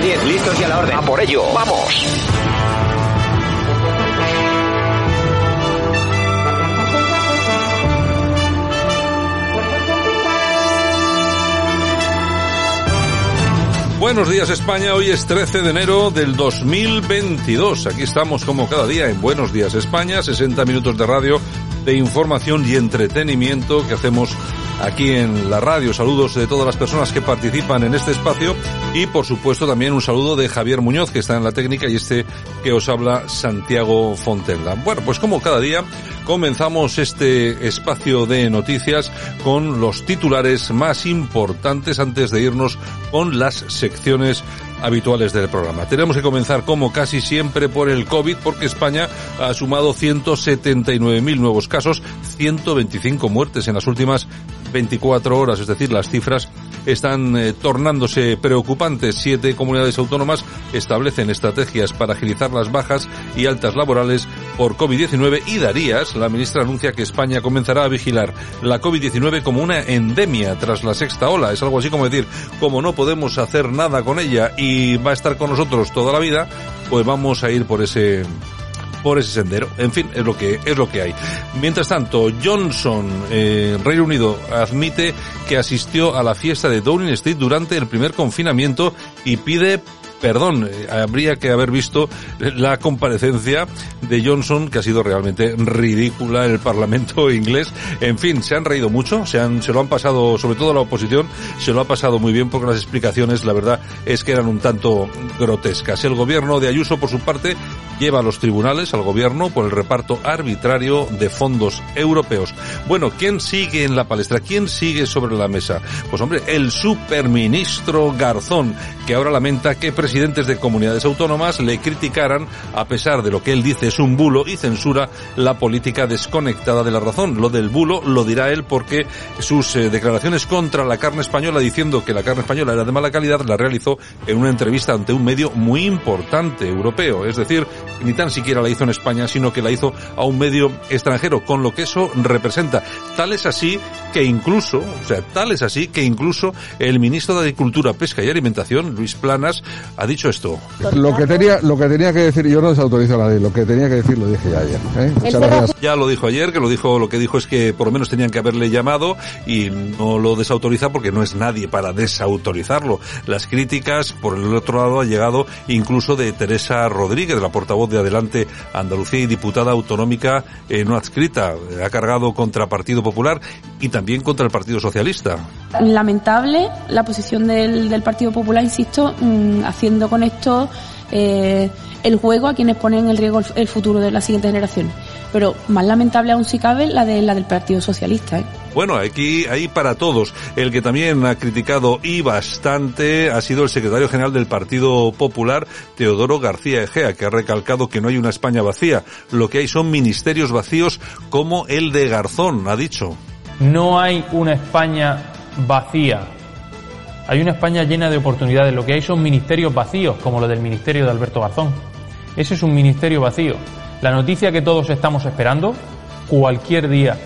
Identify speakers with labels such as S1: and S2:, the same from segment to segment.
S1: 10, listos y a la orden.
S2: A por ello, vamos.
S3: Buenos días España, hoy es 13 de enero del 2022. Aquí estamos como cada día en Buenos días España, 60 minutos de radio, de información y entretenimiento que hacemos aquí en la radio. Saludos de todas las personas que participan en este espacio y por supuesto también un saludo de Javier Muñoz que está en la técnica y este que os habla Santiago Fontella. Bueno, pues como cada día comenzamos este espacio de noticias con los titulares más importantes antes de irnos con las secciones habituales del programa. Tenemos que comenzar como casi siempre por el COVID porque España ha sumado 179.000 nuevos casos, 125 muertes en las últimas 24 horas, es decir, las cifras están eh, tornándose preocupantes. Siete comunidades autónomas establecen estrategias para agilizar las bajas y altas laborales por COVID-19 y Darías, la ministra, anuncia que España comenzará a vigilar la COVID-19 como una endemia tras la sexta ola. Es algo así como decir, como no podemos hacer nada con ella y va a estar con nosotros toda la vida, pues vamos a ir por ese por ese sendero. En fin, es lo que es lo que hay. Mientras tanto, Johnson, eh, Reino Unido, admite que asistió a la fiesta de Downing Street durante el primer confinamiento y pide perdón, eh, habría que haber visto la comparecencia de Johnson, que ha sido realmente ridícula en el Parlamento inglés. En fin, se han reído mucho, se, han, se lo han pasado, sobre todo la oposición, se lo ha pasado muy bien porque las explicaciones, la verdad, es que eran un tanto grotescas. El gobierno de Ayuso, por su parte, lleva a los tribunales al gobierno por el reparto arbitrario de fondos europeos. Bueno, ¿quién sigue en la palestra? ¿Quién sigue sobre la mesa? Pues hombre, el superministro Garzón, que ahora lamenta que presidentes de comunidades autónomas le criticaran, a pesar de lo que él dice es un bulo, y censura la política desconectada de la razón. Lo del bulo lo dirá él porque sus eh, declaraciones contra la carne española, diciendo que la carne española era de mala calidad, la realizó en una entrevista ante un medio muy importante europeo. Es decir, ni tan siquiera la hizo en España, sino que la hizo a un medio extranjero, con lo que eso representa. Tal es así que incluso, o sea, tal es así que incluso el ministro de Agricultura, Pesca y Alimentación, Luis Planas, ha dicho esto.
S4: Lo que tenía, lo que tenía que decir, yo no desautorizo a nadie, lo que tenía que decir lo dije ya ayer. ¿eh? Muchas gracias.
S3: Ya lo dijo ayer, que lo dijo, lo que dijo es que por lo menos tenían que haberle llamado y no lo desautoriza porque no es nadie para desautorizarlo. Las críticas, por el otro lado, ha llegado incluso de Teresa Rodríguez, la portavoz de Adelante Andalucía y diputada autonómica eh, no adscrita. Ha cargado contra Partido Popular y también contra el Partido Socialista.
S5: Lamentable la posición del, del Partido Popular, insisto, mmm, haciendo con esto eh, el juego a quienes ponen en riesgo el, el, futuro de la siguiente generación. Pero más lamentable aún si cabe la de la del Partido Socialista. ¿eh?
S3: Bueno, aquí hay para todos. El que también ha criticado y bastante ha sido el secretario general del Partido Popular, Teodoro García Egea, que ha recalcado que no hay una España vacía. Lo que hay son ministerios vacíos como el de Garzón, ha dicho.
S6: No hay una España vacía. Hay una España llena de oportunidades. Lo que hay son ministerios vacíos, como lo del ministerio de Alberto Garzón. Ese es un ministerio vacío. La noticia que todos estamos esperando, cualquier día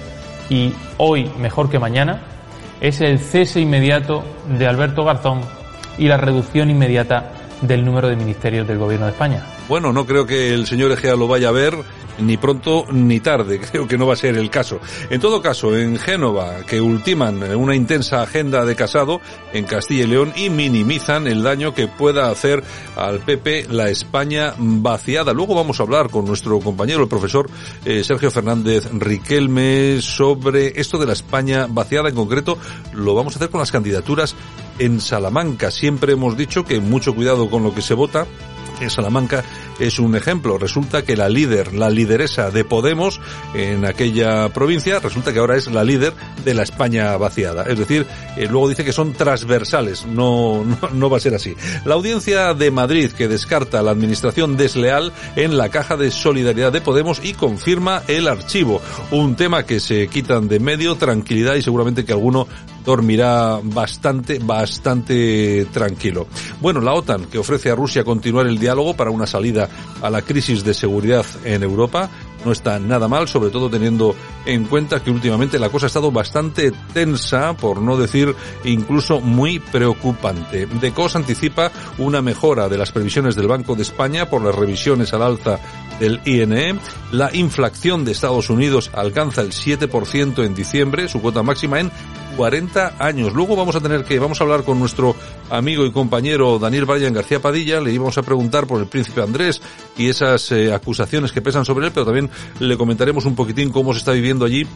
S6: y hoy mejor que mañana, es el cese inmediato de Alberto Garzón y la reducción inmediata del número de ministerios del Gobierno de España.
S3: Bueno, no creo que el señor Egea lo vaya a ver ni pronto ni tarde. Creo que no va a ser el caso. En todo caso, en Génova, que ultiman una intensa agenda de casado en Castilla y León y minimizan el daño que pueda hacer al PP la España vaciada. Luego vamos a hablar con nuestro compañero, el profesor eh, Sergio Fernández Riquelme, sobre esto de la España vaciada. En concreto, lo vamos a hacer con las candidaturas en Salamanca. Siempre hemos dicho que mucho cuidado con lo que se vota Salamanca es un ejemplo. Resulta que la líder, la lideresa de Podemos en aquella provincia, resulta que ahora es la líder de la España vaciada. Es decir, eh, luego dice que son transversales. No, no, no va a ser así. La audiencia de Madrid que descarta la administración desleal en la caja de solidaridad de Podemos y confirma el archivo. Un tema que se quitan de medio, tranquilidad y seguramente que alguno dormirá bastante, bastante tranquilo. Bueno, la OTAN que ofrece a Rusia continuar el diálogo para una salida a la crisis de seguridad en Europa no está nada mal, sobre todo teniendo en cuenta que últimamente la cosa ha estado bastante tensa, por no decir incluso muy preocupante. DECOS anticipa una mejora de las previsiones del Banco de España por las revisiones al alza del INE. La inflación de Estados Unidos alcanza el 7% en diciembre, su cuota máxima en 40 años. Luego vamos a tener que, vamos a hablar con nuestro amigo y compañero Daniel Bryan García Padilla, le íbamos a preguntar por el príncipe Andrés y esas eh, acusaciones que pesan sobre él, pero también le comentaremos un poquitín cómo se está viviendo allí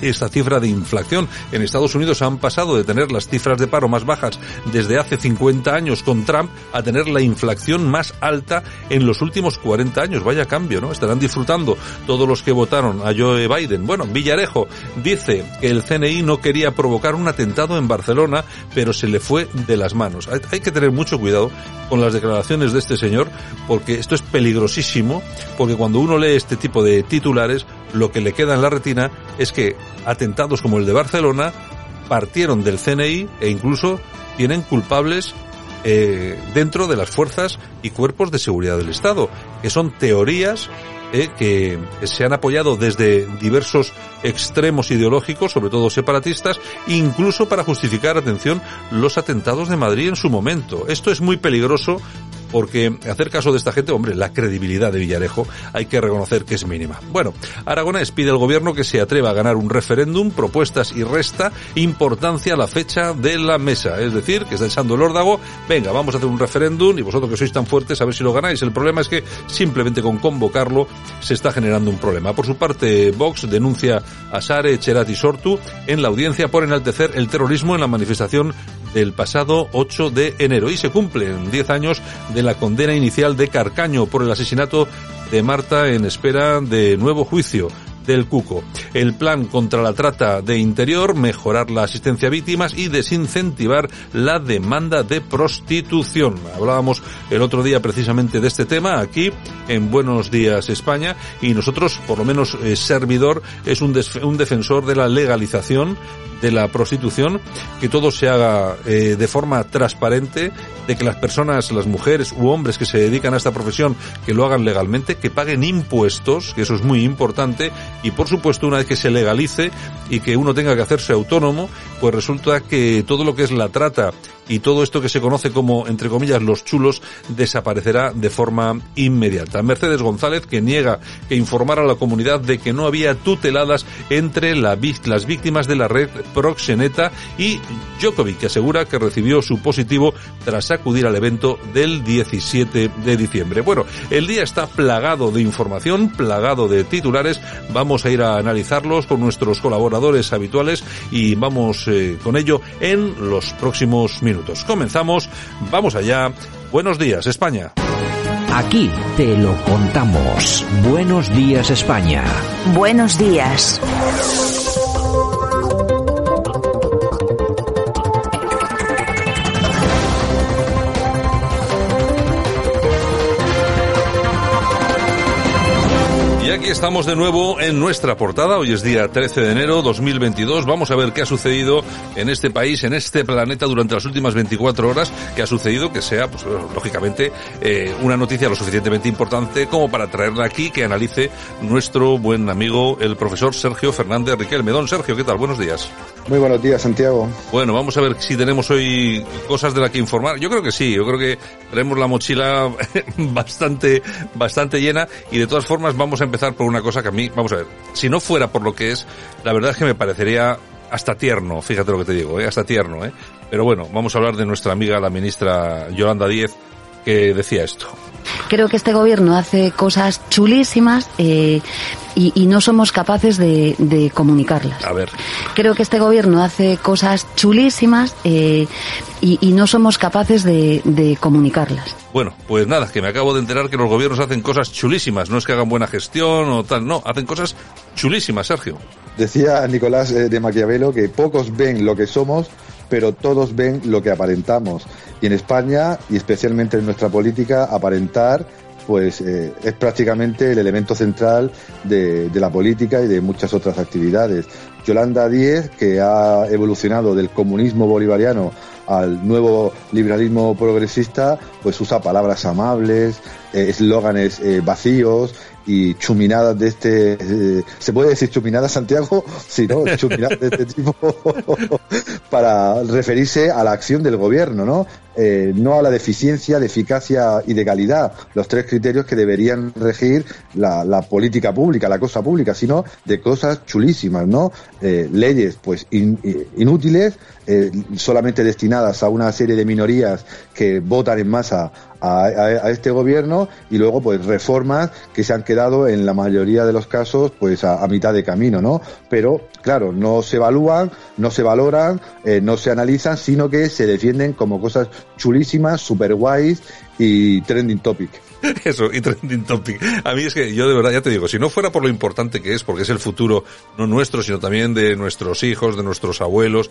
S3: esta cifra de inflación. En Estados Unidos han pasado de tener las cifras de paro más bajas desde hace 50 años con Trump a tener la inflación más alta en los últimos 40 años. Vaya cambio, ¿no? Estarán disfrutando todos los que votaron a Joe Biden. Bueno, Villarejo dice que el CNI no quería provocar un atentado en Barcelona, pero se le fue de las manos. Hay que tener mucho cuidado con las declaraciones de este señor, porque esto es peligrosísimo, porque cuando uno lee este tipo de titulares, lo que le queda en la retina es que atentados como el de Barcelona partieron del CNI e incluso tienen culpables eh, dentro de las fuerzas y cuerpos de seguridad del Estado, que son teorías eh, que se han apoyado desde diversos extremos ideológicos, sobre todo separatistas, incluso para justificar, atención, los atentados de Madrid en su momento. Esto es muy peligroso porque hacer caso de esta gente, hombre, la credibilidad de Villarejo hay que reconocer que es mínima. Bueno, Aragonés pide al gobierno que se atreva a ganar un referéndum, propuestas y resta importancia a la fecha de la mesa. Es decir, que está echando el órdago, venga, vamos a hacer un referéndum y vosotros que sois tan fuertes a ver si lo ganáis. El problema es que simplemente con convocarlo se está generando un problema. Por su parte, Vox denuncia a Sare, Cherat y Sortu en la audiencia por enaltecer el terrorismo en la manifestación del pasado 8 de enero y se cumplen 10 años de la condena inicial de Carcaño por el asesinato de Marta en espera de nuevo juicio del Cuco. El plan contra la trata de interior, mejorar la asistencia a víctimas y desincentivar la demanda de prostitución. Hablábamos el otro día precisamente de este tema aquí en Buenos Días España y nosotros, por lo menos eh, Servidor, es un, un defensor de la legalización de la prostitución, que todo se haga eh, de forma transparente, de que las personas, las mujeres u hombres que se dedican a esta profesión, que lo hagan legalmente, que paguen impuestos, que eso es muy importante, y por supuesto una vez que se legalice y que uno tenga que hacerse autónomo, pues resulta que todo lo que es la trata y todo esto que se conoce como, entre comillas, los chulos, desaparecerá de forma inmediata. Mercedes González, que niega que informara a la comunidad de que no había tuteladas entre la, las víctimas de la red proxeneta y Djokovic, que asegura que recibió su positivo tras acudir al evento del 17 de diciembre. Bueno, el día está plagado de información, plagado de titulares. Vamos a ir a analizarlos con nuestros colaboradores habituales y vamos eh, con ello en los próximos minutos. Comenzamos, vamos allá. Buenos días, España.
S7: Aquí te lo contamos. Buenos días, España.
S8: Buenos días.
S3: Estamos de nuevo en nuestra portada. Hoy es día 13 de enero 2022. Vamos a ver qué ha sucedido en este país, en este planeta durante las últimas 24 horas. ¿Qué ha sucedido? Que sea, pues lógicamente, eh, una noticia lo suficientemente importante como para traerla aquí, que analice nuestro buen amigo, el profesor Sergio Fernández Riquelme. Don Sergio, ¿qué tal? Buenos días.
S9: Muy buenos días, Santiago.
S3: Bueno, vamos a ver si tenemos hoy cosas de las que informar. Yo creo que sí, yo creo que tenemos la mochila bastante, bastante llena y de todas formas vamos a empezar por una cosa que a mí, vamos a ver, si no fuera por lo que es, la verdad es que me parecería hasta tierno, fíjate lo que te digo, ¿eh? hasta tierno, ¿eh? Pero bueno, vamos a hablar de nuestra amiga la ministra Yolanda Díez, que decía esto.
S9: Creo que este gobierno hace cosas chulísimas eh, y, y, no somos capaces de, de, comunicarlas.
S3: A ver.
S9: Creo que este gobierno hace cosas chulísimas eh, y, y, no somos capaces de, de, comunicarlas.
S3: Bueno, pues nada, que me acabo de enterar que los gobiernos hacen cosas chulísimas. No es que hagan buena gestión o tal, no, hacen cosas chulísimas, Sergio.
S10: Decía Nicolás eh, de Maquiavelo que pocos ven lo que somos, pero todos ven lo que aparentamos. Y en España, y especialmente en nuestra política, aparentar pues eh, es prácticamente el elemento central de, la política y de muchas otras actividades. Yolanda Díez, que ha evolucionado del comunismo bolivariano al nuevo liberalismo progresista, pues usa palabras amables, eslóganes eh, eh, vacíos y chuminadas de este eh, se puede decir chuminadas Santiago sí no chuminadas de este tipo para referirse a la acción del gobierno no eh, no a la de eficiencia de eficacia y de calidad los tres criterios que deberían regir la, política pública la cosa pública sino de cosas chulísimas no eh, leyes pues in, inútiles eh, solamente destinadas a una serie de minorías que votan en masa a, este gobierno y luego pues reformas que se han quedado en la mayoría de los casos pues a, mitad de camino, ¿no? Pero claro, no se evalúan, no se valoran, eh, no se analizan, sino que se defienden como cosas chulísimas, super guays y trending topic.
S3: Eso, y trending topic. A mí es que yo de verdad, ya te digo, si no fuera por lo importante que es, porque es el futuro, no nuestro, sino también de nuestros hijos, de nuestros abuelos,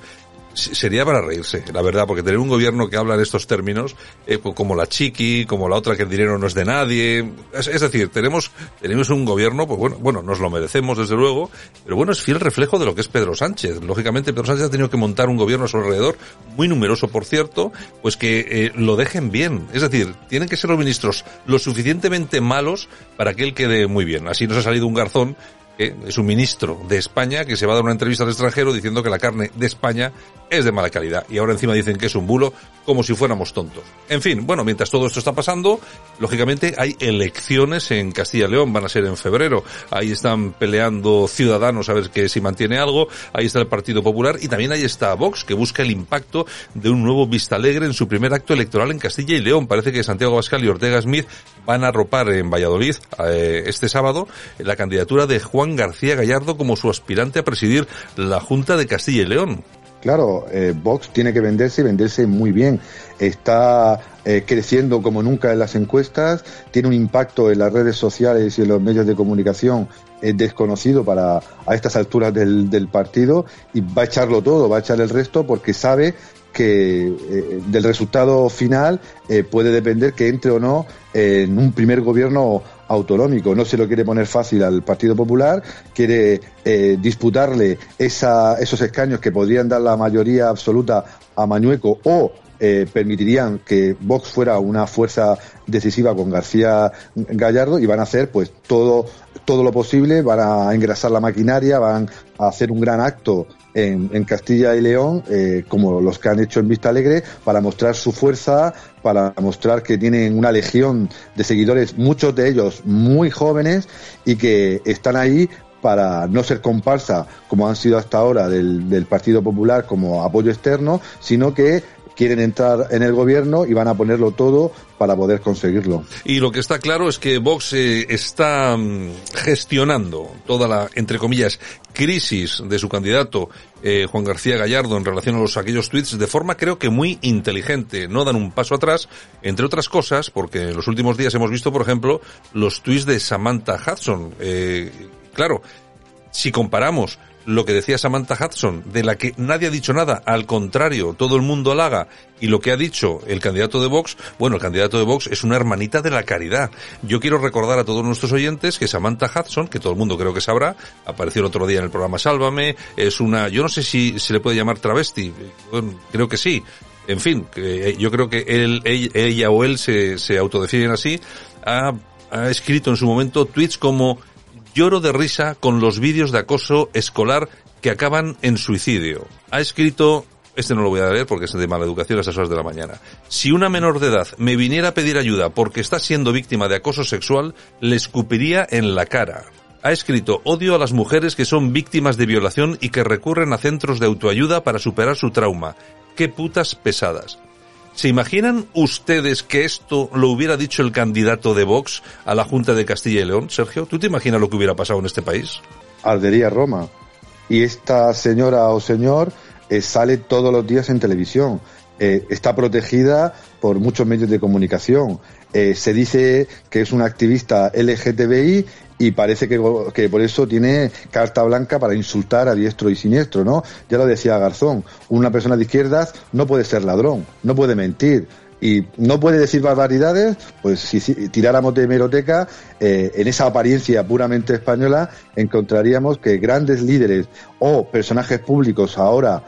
S3: sería para reírse, la verdad, porque tener un gobierno que habla en estos términos, eh, como la chiqui, como la otra que el dinero no es de nadie, es, decir, tenemos, tenemos un gobierno, pues bueno, bueno, nos lo merecemos desde luego, pero bueno, es fiel reflejo de lo que es Pedro Sánchez. Lógicamente, Pedro Sánchez ha tenido que montar un gobierno a su alrededor, muy numeroso por cierto, pues que eh, lo dejen bien. Es decir, tienen que ser los ministros lo suficientemente malos para que él quede muy bien. Así nos ha salido un garzón que es un ministro de España que se va a dar una entrevista al extranjero diciendo que la carne de España es de mala calidad y ahora encima dicen que es un bulo como si fuéramos tontos. En fin, bueno, mientras todo esto está pasando, lógicamente hay elecciones en Castilla y León, van a ser en febrero. Ahí están peleando ciudadanos a ver que si mantiene algo, ahí está el Partido Popular y también ahí está Vox que busca el impacto de un nuevo Vista Alegre en su primer acto electoral en Castilla y León. Parece que Santiago Abascal y Ortega Smith van a ropar en Valladolid eh, este sábado la candidatura de Juan García Gallardo como su aspirante a presidir la Junta de Castilla y León.
S10: Claro, eh, Vox tiene que venderse y venderse muy bien. Está eh, creciendo como nunca en las encuestas, tiene un impacto en las redes sociales y en los medios de comunicación eh, desconocido para a estas alturas del, del, partido y va a echarlo todo, va a echar el resto porque sabe que del resultado final puede depender que entre o no en un primer gobierno autonómico. No se lo quiere poner fácil al Partido Popular, quiere eh, disputarle esos escaños que podrían dar la mayoría absoluta a Mañueco o eh, permitirían que Vox fuera una fuerza decisiva con García Gallardo y van a hacer pues todo todo lo posible, van a engrasar la maquinaria, van a hacer un gran acto en, en Castilla y León, eh, como los que han hecho en Vista Alegre, para mostrar su fuerza, para mostrar que tienen una legión de seguidores, muchos de ellos muy jóvenes y que están ahí para no ser comparsa como han sido hasta ahora del, del Partido Popular como apoyo externo, sino que quieren entrar en el gobierno y van a ponerlo todo para poder conseguirlo.
S3: Y lo que está claro es que Vox eh, está mm, gestionando toda la, entre comillas, crisis de su candidato eh, Juan García Gallardo en relación a los aquellos tweets de forma creo que muy inteligente. No dan un paso atrás, entre otras cosas, porque en los últimos días hemos visto, por ejemplo, los tweets de Samantha Hudson. Eh, claro, si comparamos lo que decía Samantha Hudson, de la que nadie ha dicho nada, al contrario, todo el mundo halaga, y lo que ha dicho el candidato de Vox, bueno, el candidato de Vox es una hermanita de la caridad. Yo quiero recordar a todos nuestros oyentes que Samantha Hudson, que todo el mundo creo que sabrá, apareció el otro día en el programa Sálvame, es una, yo no sé si se le puede llamar travesti, bueno, creo que sí, en fin, que yo creo que él, ella o él se, se autodefinen así, ha, ha escrito en su momento tweets como Lloro de risa con los vídeos de acoso escolar que acaban en suicidio. Ha escrito este no lo voy a leer porque es de mala educación a estas horas de la mañana. Si una menor de edad me viniera a pedir ayuda porque está siendo víctima de acoso sexual, le escupiría en la cara. Ha escrito odio a las mujeres que son víctimas de violación y que recurren a centros de autoayuda para superar su trauma. Qué putas pesadas. ¿Se imaginan ustedes que esto lo hubiera dicho el candidato de Vox a la Junta de Castilla y León? Sergio, ¿tú te imaginas lo que hubiera pasado en este país?
S10: Ardería Roma. Y esta señora o señor eh, sale todos los días en televisión. Eh, está protegida por muchos medios de comunicación. Eh, se dice que es una activista LGTBI y parece que, que, por eso tiene carta blanca para insultar a diestro y siniestro, ¿no? Ya lo decía Garzón, una persona de izquierdas no puede ser ladrón, no puede mentir, y no puede decir barbaridades, pues si, tiráramos de hemeroteca, eh, en esa apariencia puramente española, encontraríamos que grandes líderes o personajes públicos ahora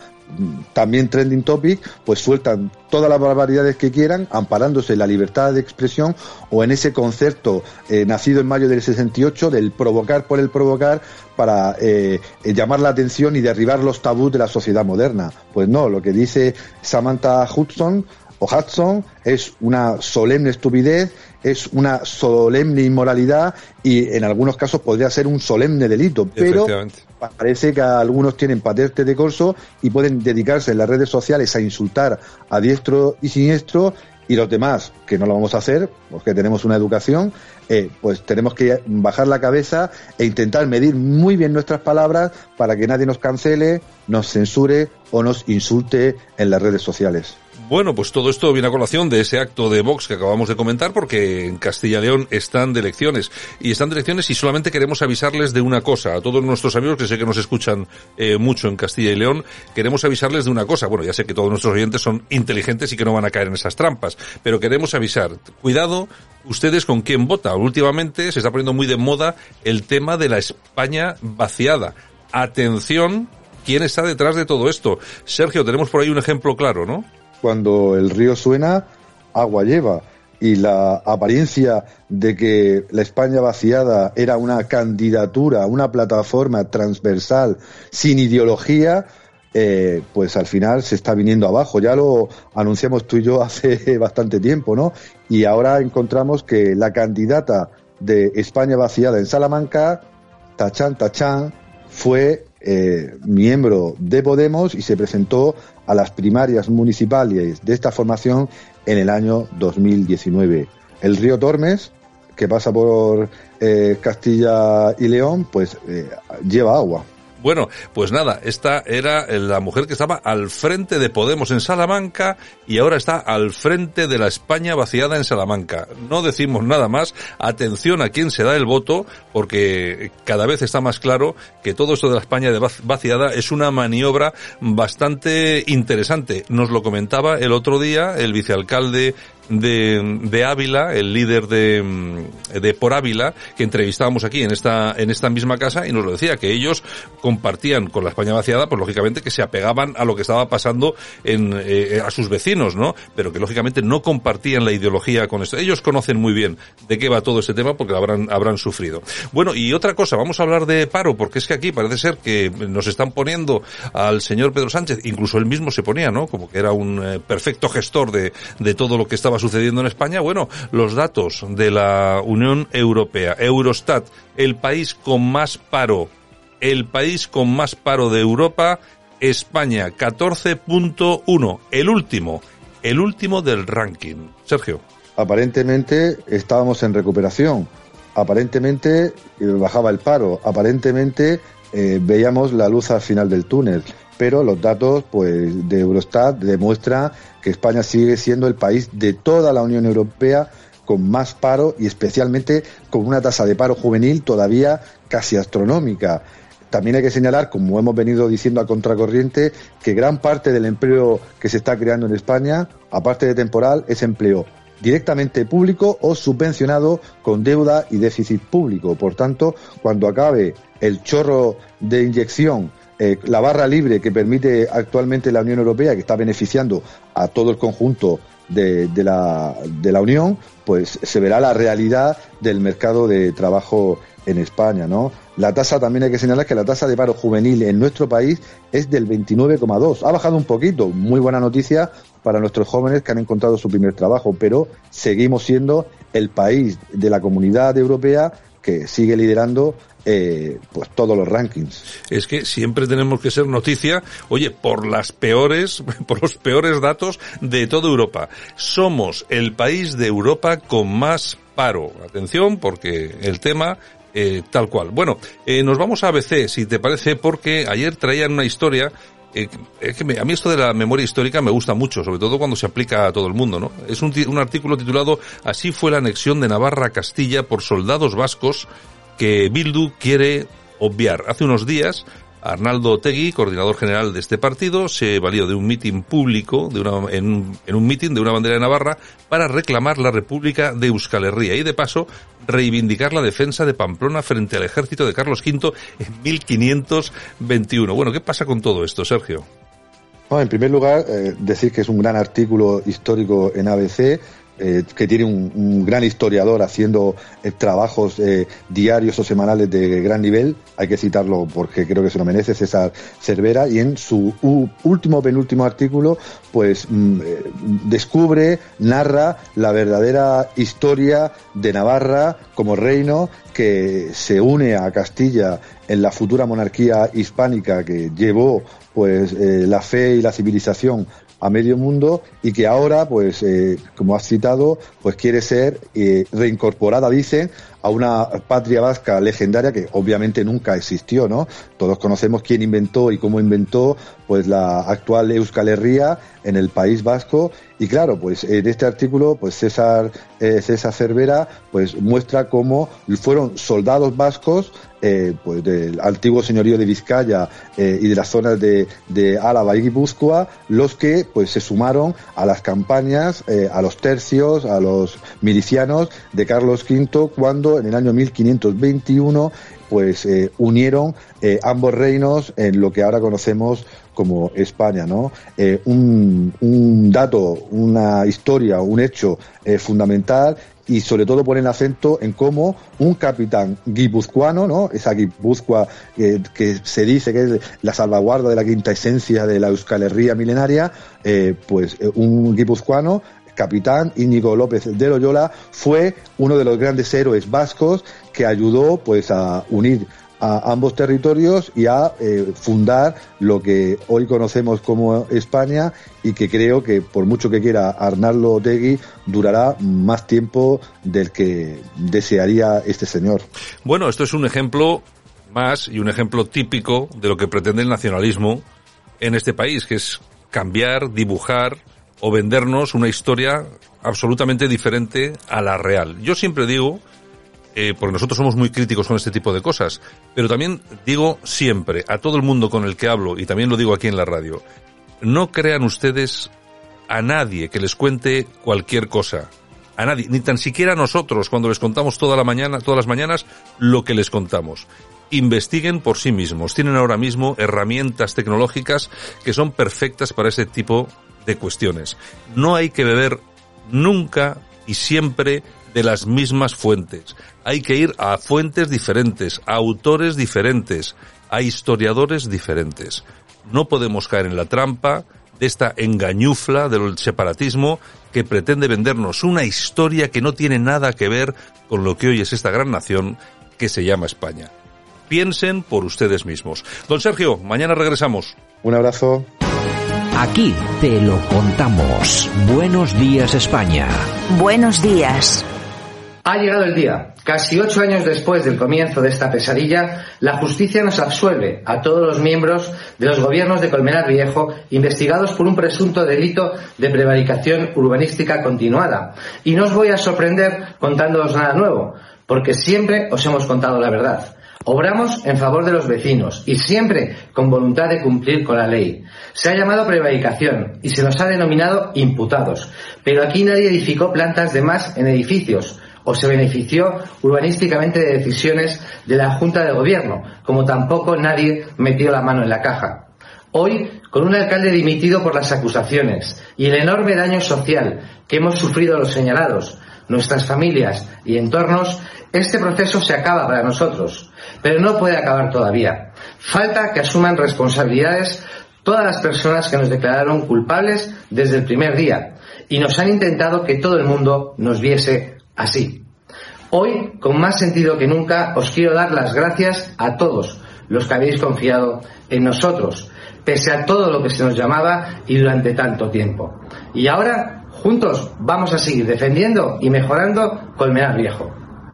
S10: también trending topic, pues sueltan todas las barbaridades que quieran, amparándose en la libertad de expresión o en ese concepto eh, nacido en mayo del 68 del provocar por el provocar para eh, llamar la atención y derribar los tabús de la sociedad moderna. Pues no, lo que dice Samantha Hudson o Hudson es una solemne estupidez, es una solemne inmoralidad y en algunos casos podría ser un solemne delito. Pero parece que algunos tienen patente de corso y pueden dedicarse en las redes sociales a insultar a diestro y siniestro y los demás, que no lo vamos a hacer, porque tenemos una educación, eh, pues tenemos que bajar la cabeza e intentar medir muy bien nuestras palabras para que nadie nos cancele, nos censure o nos insulte en las redes sociales.
S3: Bueno, pues todo esto viene a colación de ese acto de Vox que acabamos de comentar porque en Castilla y León están de elecciones. Y están de elecciones y solamente queremos avisarles de una cosa. A todos nuestros amigos que sé que nos escuchan eh, mucho en Castilla y León, queremos avisarles de una cosa. Bueno, ya sé que todos nuestros oyentes son inteligentes y que no van a caer en esas trampas. Pero queremos avisar. Cuidado ustedes con quién vota. Últimamente se está poniendo muy de moda el tema de la España vaciada. Atención, ¿quién está detrás de todo esto? Sergio, tenemos por ahí un ejemplo claro, ¿no?
S10: Cuando el río suena, agua lleva. Y la apariencia de que la España vaciada era una candidatura, una plataforma transversal, sin ideología, eh, pues al final se está viniendo abajo. Ya lo anunciamos tú y yo hace bastante tiempo, ¿no? Y ahora encontramos que la candidata de España vaciada en Salamanca, Tachán Tachán, fue eh, miembro de Podemos y se presentó a las primarias municipales de esta formación en el año 2019. El río Tormes, que pasa por eh, Castilla y León, pues eh, lleva agua.
S3: Bueno, pues nada, esta era la mujer que estaba al frente de Podemos en Salamanca y ahora está al frente de la España vaciada en Salamanca. No decimos nada más. Atención a quién se da el voto, porque cada vez está más claro que todo esto de la España vaciada es una maniobra bastante interesante. Nos lo comentaba el otro día el vicealcalde de, de Ávila, el líder de, de Por Ávila, que entrevistábamos aquí en esta, en esta misma casa y nos lo decía, que ellos compartían con la España vaciada, pues lógicamente que se apegaban a lo que estaba pasando en, eh, a sus vecinos, ¿no? Pero que lógicamente no compartían la ideología con esto. Ellos conocen muy bien de qué va todo este tema porque lo habrán, habrán sufrido. Bueno, y otra cosa, vamos a hablar de paro, porque es que aquí parece ser que nos están poniendo al señor Pedro Sánchez, incluso él mismo se ponía, ¿no? Como que era un eh, perfecto gestor de, de todo lo que estaba sucediendo en España? Bueno, los datos de la Unión Europea, Eurostat, el país con más paro, el país con más paro de Europa, España, 14.1, el último, el último del ranking. Sergio.
S10: Aparentemente estábamos en recuperación, aparentemente eh, bajaba el paro, aparentemente eh, veíamos la luz al final del túnel pero los datos pues de Eurostat demuestran que España sigue siendo el país de toda la Unión Europea con más paro y especialmente con una tasa de paro juvenil todavía casi astronómica. También hay que señalar, como hemos venido diciendo a contracorriente, que gran parte del empleo que se está creando en España, aparte de temporal, es empleo directamente público o subvencionado con deuda y déficit público. Por tanto, cuando acabe el chorro de inyección eh, la barra libre que permite actualmente la Unión Europea, que está beneficiando a todo el conjunto de, la, de la Unión, pues se verá la realidad del mercado de trabajo en España, ¿no? La tasa también hay que señalar que la tasa de paro juvenil en nuestro país es del 29,2. Ha bajado un poquito, muy buena noticia para nuestros jóvenes que han encontrado su primer trabajo, pero seguimos siendo el país de la comunidad europea que sigue liderando eh, pues todos los rankings.
S3: Es que siempre tenemos que ser noticia, oye, por las peores, por los peores datos de toda Europa. Somos el país de Europa con más paro. Atención, porque el tema eh, tal cual. Bueno, eh, nos vamos a ABC, si te parece, porque ayer traían una historia eh, es que a mí esto de la memoria histórica me gusta mucho, sobre todo cuando se aplica a todo el mundo, ¿no? Es un, un artículo titulado Así fue la anexión de Navarra a Castilla por soldados vascos que Bildu quiere obviar. Hace unos días, Arnaldo Otegui, coordinador general de este partido, se valió de un mitin público, de una, en, un mitin de una bandera de Navarra, para reclamar la República de Euskal Herria y, de paso, reivindicar la defensa de Pamplona frente al ejército de Carlos V en 1521. Bueno, ¿qué pasa con todo esto, Sergio?
S10: En primer lugar, eh, decir que es un gran artículo histórico en ABC, eh, que tiene un, gran historiador haciendo eh, trabajos eh, diarios o semanales de gran nivel, hay que citarlo porque creo que se lo merece César Cervera, y en su último penúltimo artículo, pues mm, descubre, narra la verdadera historia de Navarra como reino que se une a Castilla en la futura monarquía hispánica que llevó pues la fe y la civilización a medio mundo y que ahora, pues, eh, como has citado, pues quiere ser eh, reincorporada, dicen, a una patria vasca legendaria que obviamente nunca existió, ¿no? Todos conocemos quién inventó y cómo inventó, pues, la actual Euskal Herria en el País Vasco y claro, pues en este artículo, pues César eh, César Cervera, pues muestra cómo fueron soldados vascos eh, pues del antiguo señorío de Vizcaya eh, y de las zonas de, de Álava y Guipúzcoa, los que pues se sumaron a las campañas, eh, a los tercios, a los milicianos de Carlos V cuando en el año 1521 pues eh, unieron eh, ambos reinos en lo que ahora conocemos como España, ¿no? Eh, un, dato, una historia, un hecho fundamental y sobre todo ponen acento en cómo un capitán guipuzcoano, ¿no? Esa Guipúzcoa eh, que se dice que es la salvaguarda de la quinta esencia de la Euskal Herria milenaria, pues un guipuzcoano capitán Íñigo López de Loyola fue uno de los grandes héroes vascos que ayudó pues a unir a ambos territorios y a eh, fundar lo que hoy conocemos como España y que creo que por mucho que quiera Arnaldo Otegui durará más tiempo del que desearía este señor.
S3: Bueno, esto es un ejemplo más y un ejemplo típico de lo que pretende el nacionalismo en este país, que es cambiar, dibujar o vendernos una historia absolutamente diferente a la real. Yo siempre digo eh, porque nosotros somos muy críticos con este tipo de cosas, pero también digo siempre a todo el mundo con el que hablo, y también lo digo aquí en la radio, no crean ustedes a nadie que les cuente cualquier cosa. A nadie, ni tan siquiera a nosotros cuando les contamos toda la mañana, todas las mañanas lo que les contamos. Investiguen por sí mismos. Tienen ahora mismo herramientas tecnológicas que son perfectas para ese tipo de cuestiones. No hay que beber nunca y siempre de las mismas fuentes. Hay que ir a fuentes diferentes, a autores diferentes, a historiadores diferentes. No podemos caer en la trampa de esta engañufla del separatismo que pretende vendernos una historia que no tiene nada que ver con lo que hoy es esta gran nación que se llama España. Piensen por ustedes mismos. Don Sergio, mañana regresamos.
S10: Un abrazo.
S7: Aquí te lo contamos. Buenos días España.
S8: Buenos días.
S11: Ha llegado el día. Casi ocho años después del comienzo de esta pesadilla, la justicia nos absuelve a todos los miembros de los gobiernos de Colmenar Viejo investigados por un presunto delito de prevaricación urbanística continuada. Y no os voy a sorprender contándoos nada nuevo, porque siempre os hemos contado la verdad. Obramos en favor de los vecinos y siempre con voluntad de cumplir con la ley. Se ha llamado prevaricación y se nos ha denominado imputados, pero aquí nadie edificó plantas de más en edificios o se benefició urbanísticamente de decisiones de la Junta de Gobierno, como tampoco nadie metió la mano en la caja. Hoy, con un alcalde dimitido por las acusaciones y el enorme daño social que hemos sufrido los señalados, nuestras familias y entornos, este proceso se acaba para nosotros, pero no puede acabar todavía. Falta que asuman responsabilidades todas las personas que nos declararon culpables desde el primer día y nos han intentado que todo el mundo nos viese así. Hoy, con más sentido que nunca, os quiero dar las gracias a todos los que habéis confiado en nosotros, pese a todo lo que se nos llamaba y durante tanto tiempo. Y ahora, juntos, vamos a seguir defendiendo y mejorando Colmenar Viejo.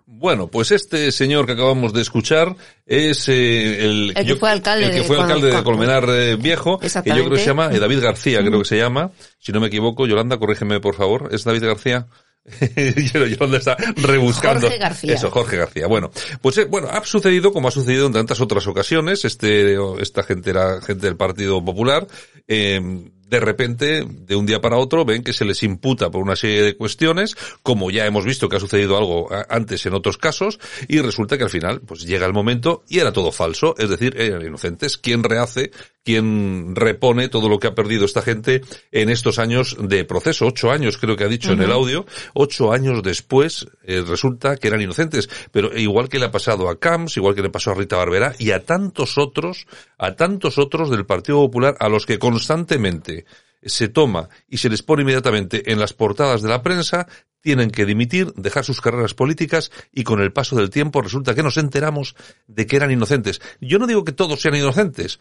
S3: Bueno, pues este señor que acabamos de escuchar es eh, el,
S12: el, que fue alcalde,
S3: el que fue
S12: de,
S3: alcalde
S12: con,
S3: de Colmenar eh, Viejo, que yo creo que se llama eh, David García, creo que se llama, si no me equivoco. Yolanda, corrígeme por favor. ¿Es David García? Yolanda está rebuscando.
S12: Jorge García.
S3: Eso, Jorge García. Bueno, pues eh, bueno, ha sucedido como ha sucedido en tantas otras ocasiones. Este, esta gente era gente del Partido Popular. Eh, de repente, de un día para otro, ven que se les imputa por una serie de cuestiones, como ya hemos visto que ha sucedido algo antes en otros casos, y resulta que al final, pues llega el momento y era todo falso, es decir, eran inocentes. ¿Quién rehace, quién repone todo lo que ha perdido esta gente en estos años de proceso? Ocho años creo que ha dicho uh -huh. en el audio. Ocho años después eh, resulta que eran inocentes. Pero igual que le ha pasado a Camps, igual que le pasó a Rita Barberá y a tantos otros, a tantos otros del Partido Popular a los que constantemente se toma y se les pone inmediatamente en las portadas de la prensa, tienen que dimitir, dejar sus carreras políticas y con el paso del tiempo resulta que nos enteramos de que eran inocentes. Yo no digo que todos sean inocentes,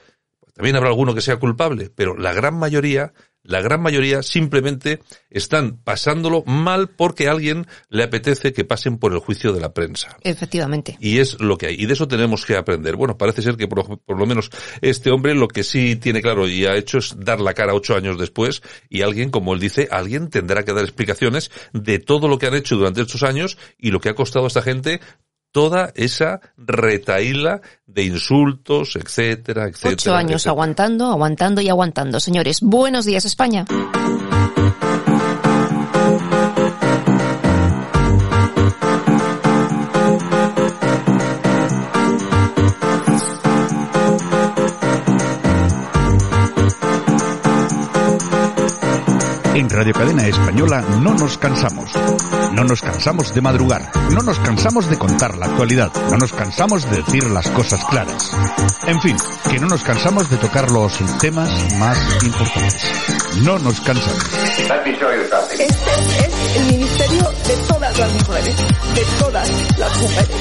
S3: también habrá alguno que sea culpable, pero la gran mayoría la gran mayoría simplemente están pasándolo mal porque a alguien le apetece que pasen por el juicio de la prensa.
S12: Efectivamente.
S3: Y es lo que hay. Y de eso tenemos que aprender. Bueno, parece ser que por, por, lo menos este hombre lo que sí tiene claro y ha hecho es dar la cara ocho años después y alguien, como él dice, alguien tendrá que dar explicaciones de todo lo que han hecho durante estos años y lo que ha costado a esta gente toda esa retaíla de insultos, etcétera, etcétera.
S12: Ocho años
S3: etcétera.
S12: aguantando, aguantando y aguantando. Señores, buenos días España.
S13: En Radio Cadena Española no nos cansamos. No nos cansamos de madrugar. No nos cansamos de contar la actualidad. No nos cansamos de decir las cosas claras. En fin, que no nos cansamos de tocar los temas más importantes. No nos cansamos.
S14: Este es el ministerio de todas las mujeres. De todas las mujeres.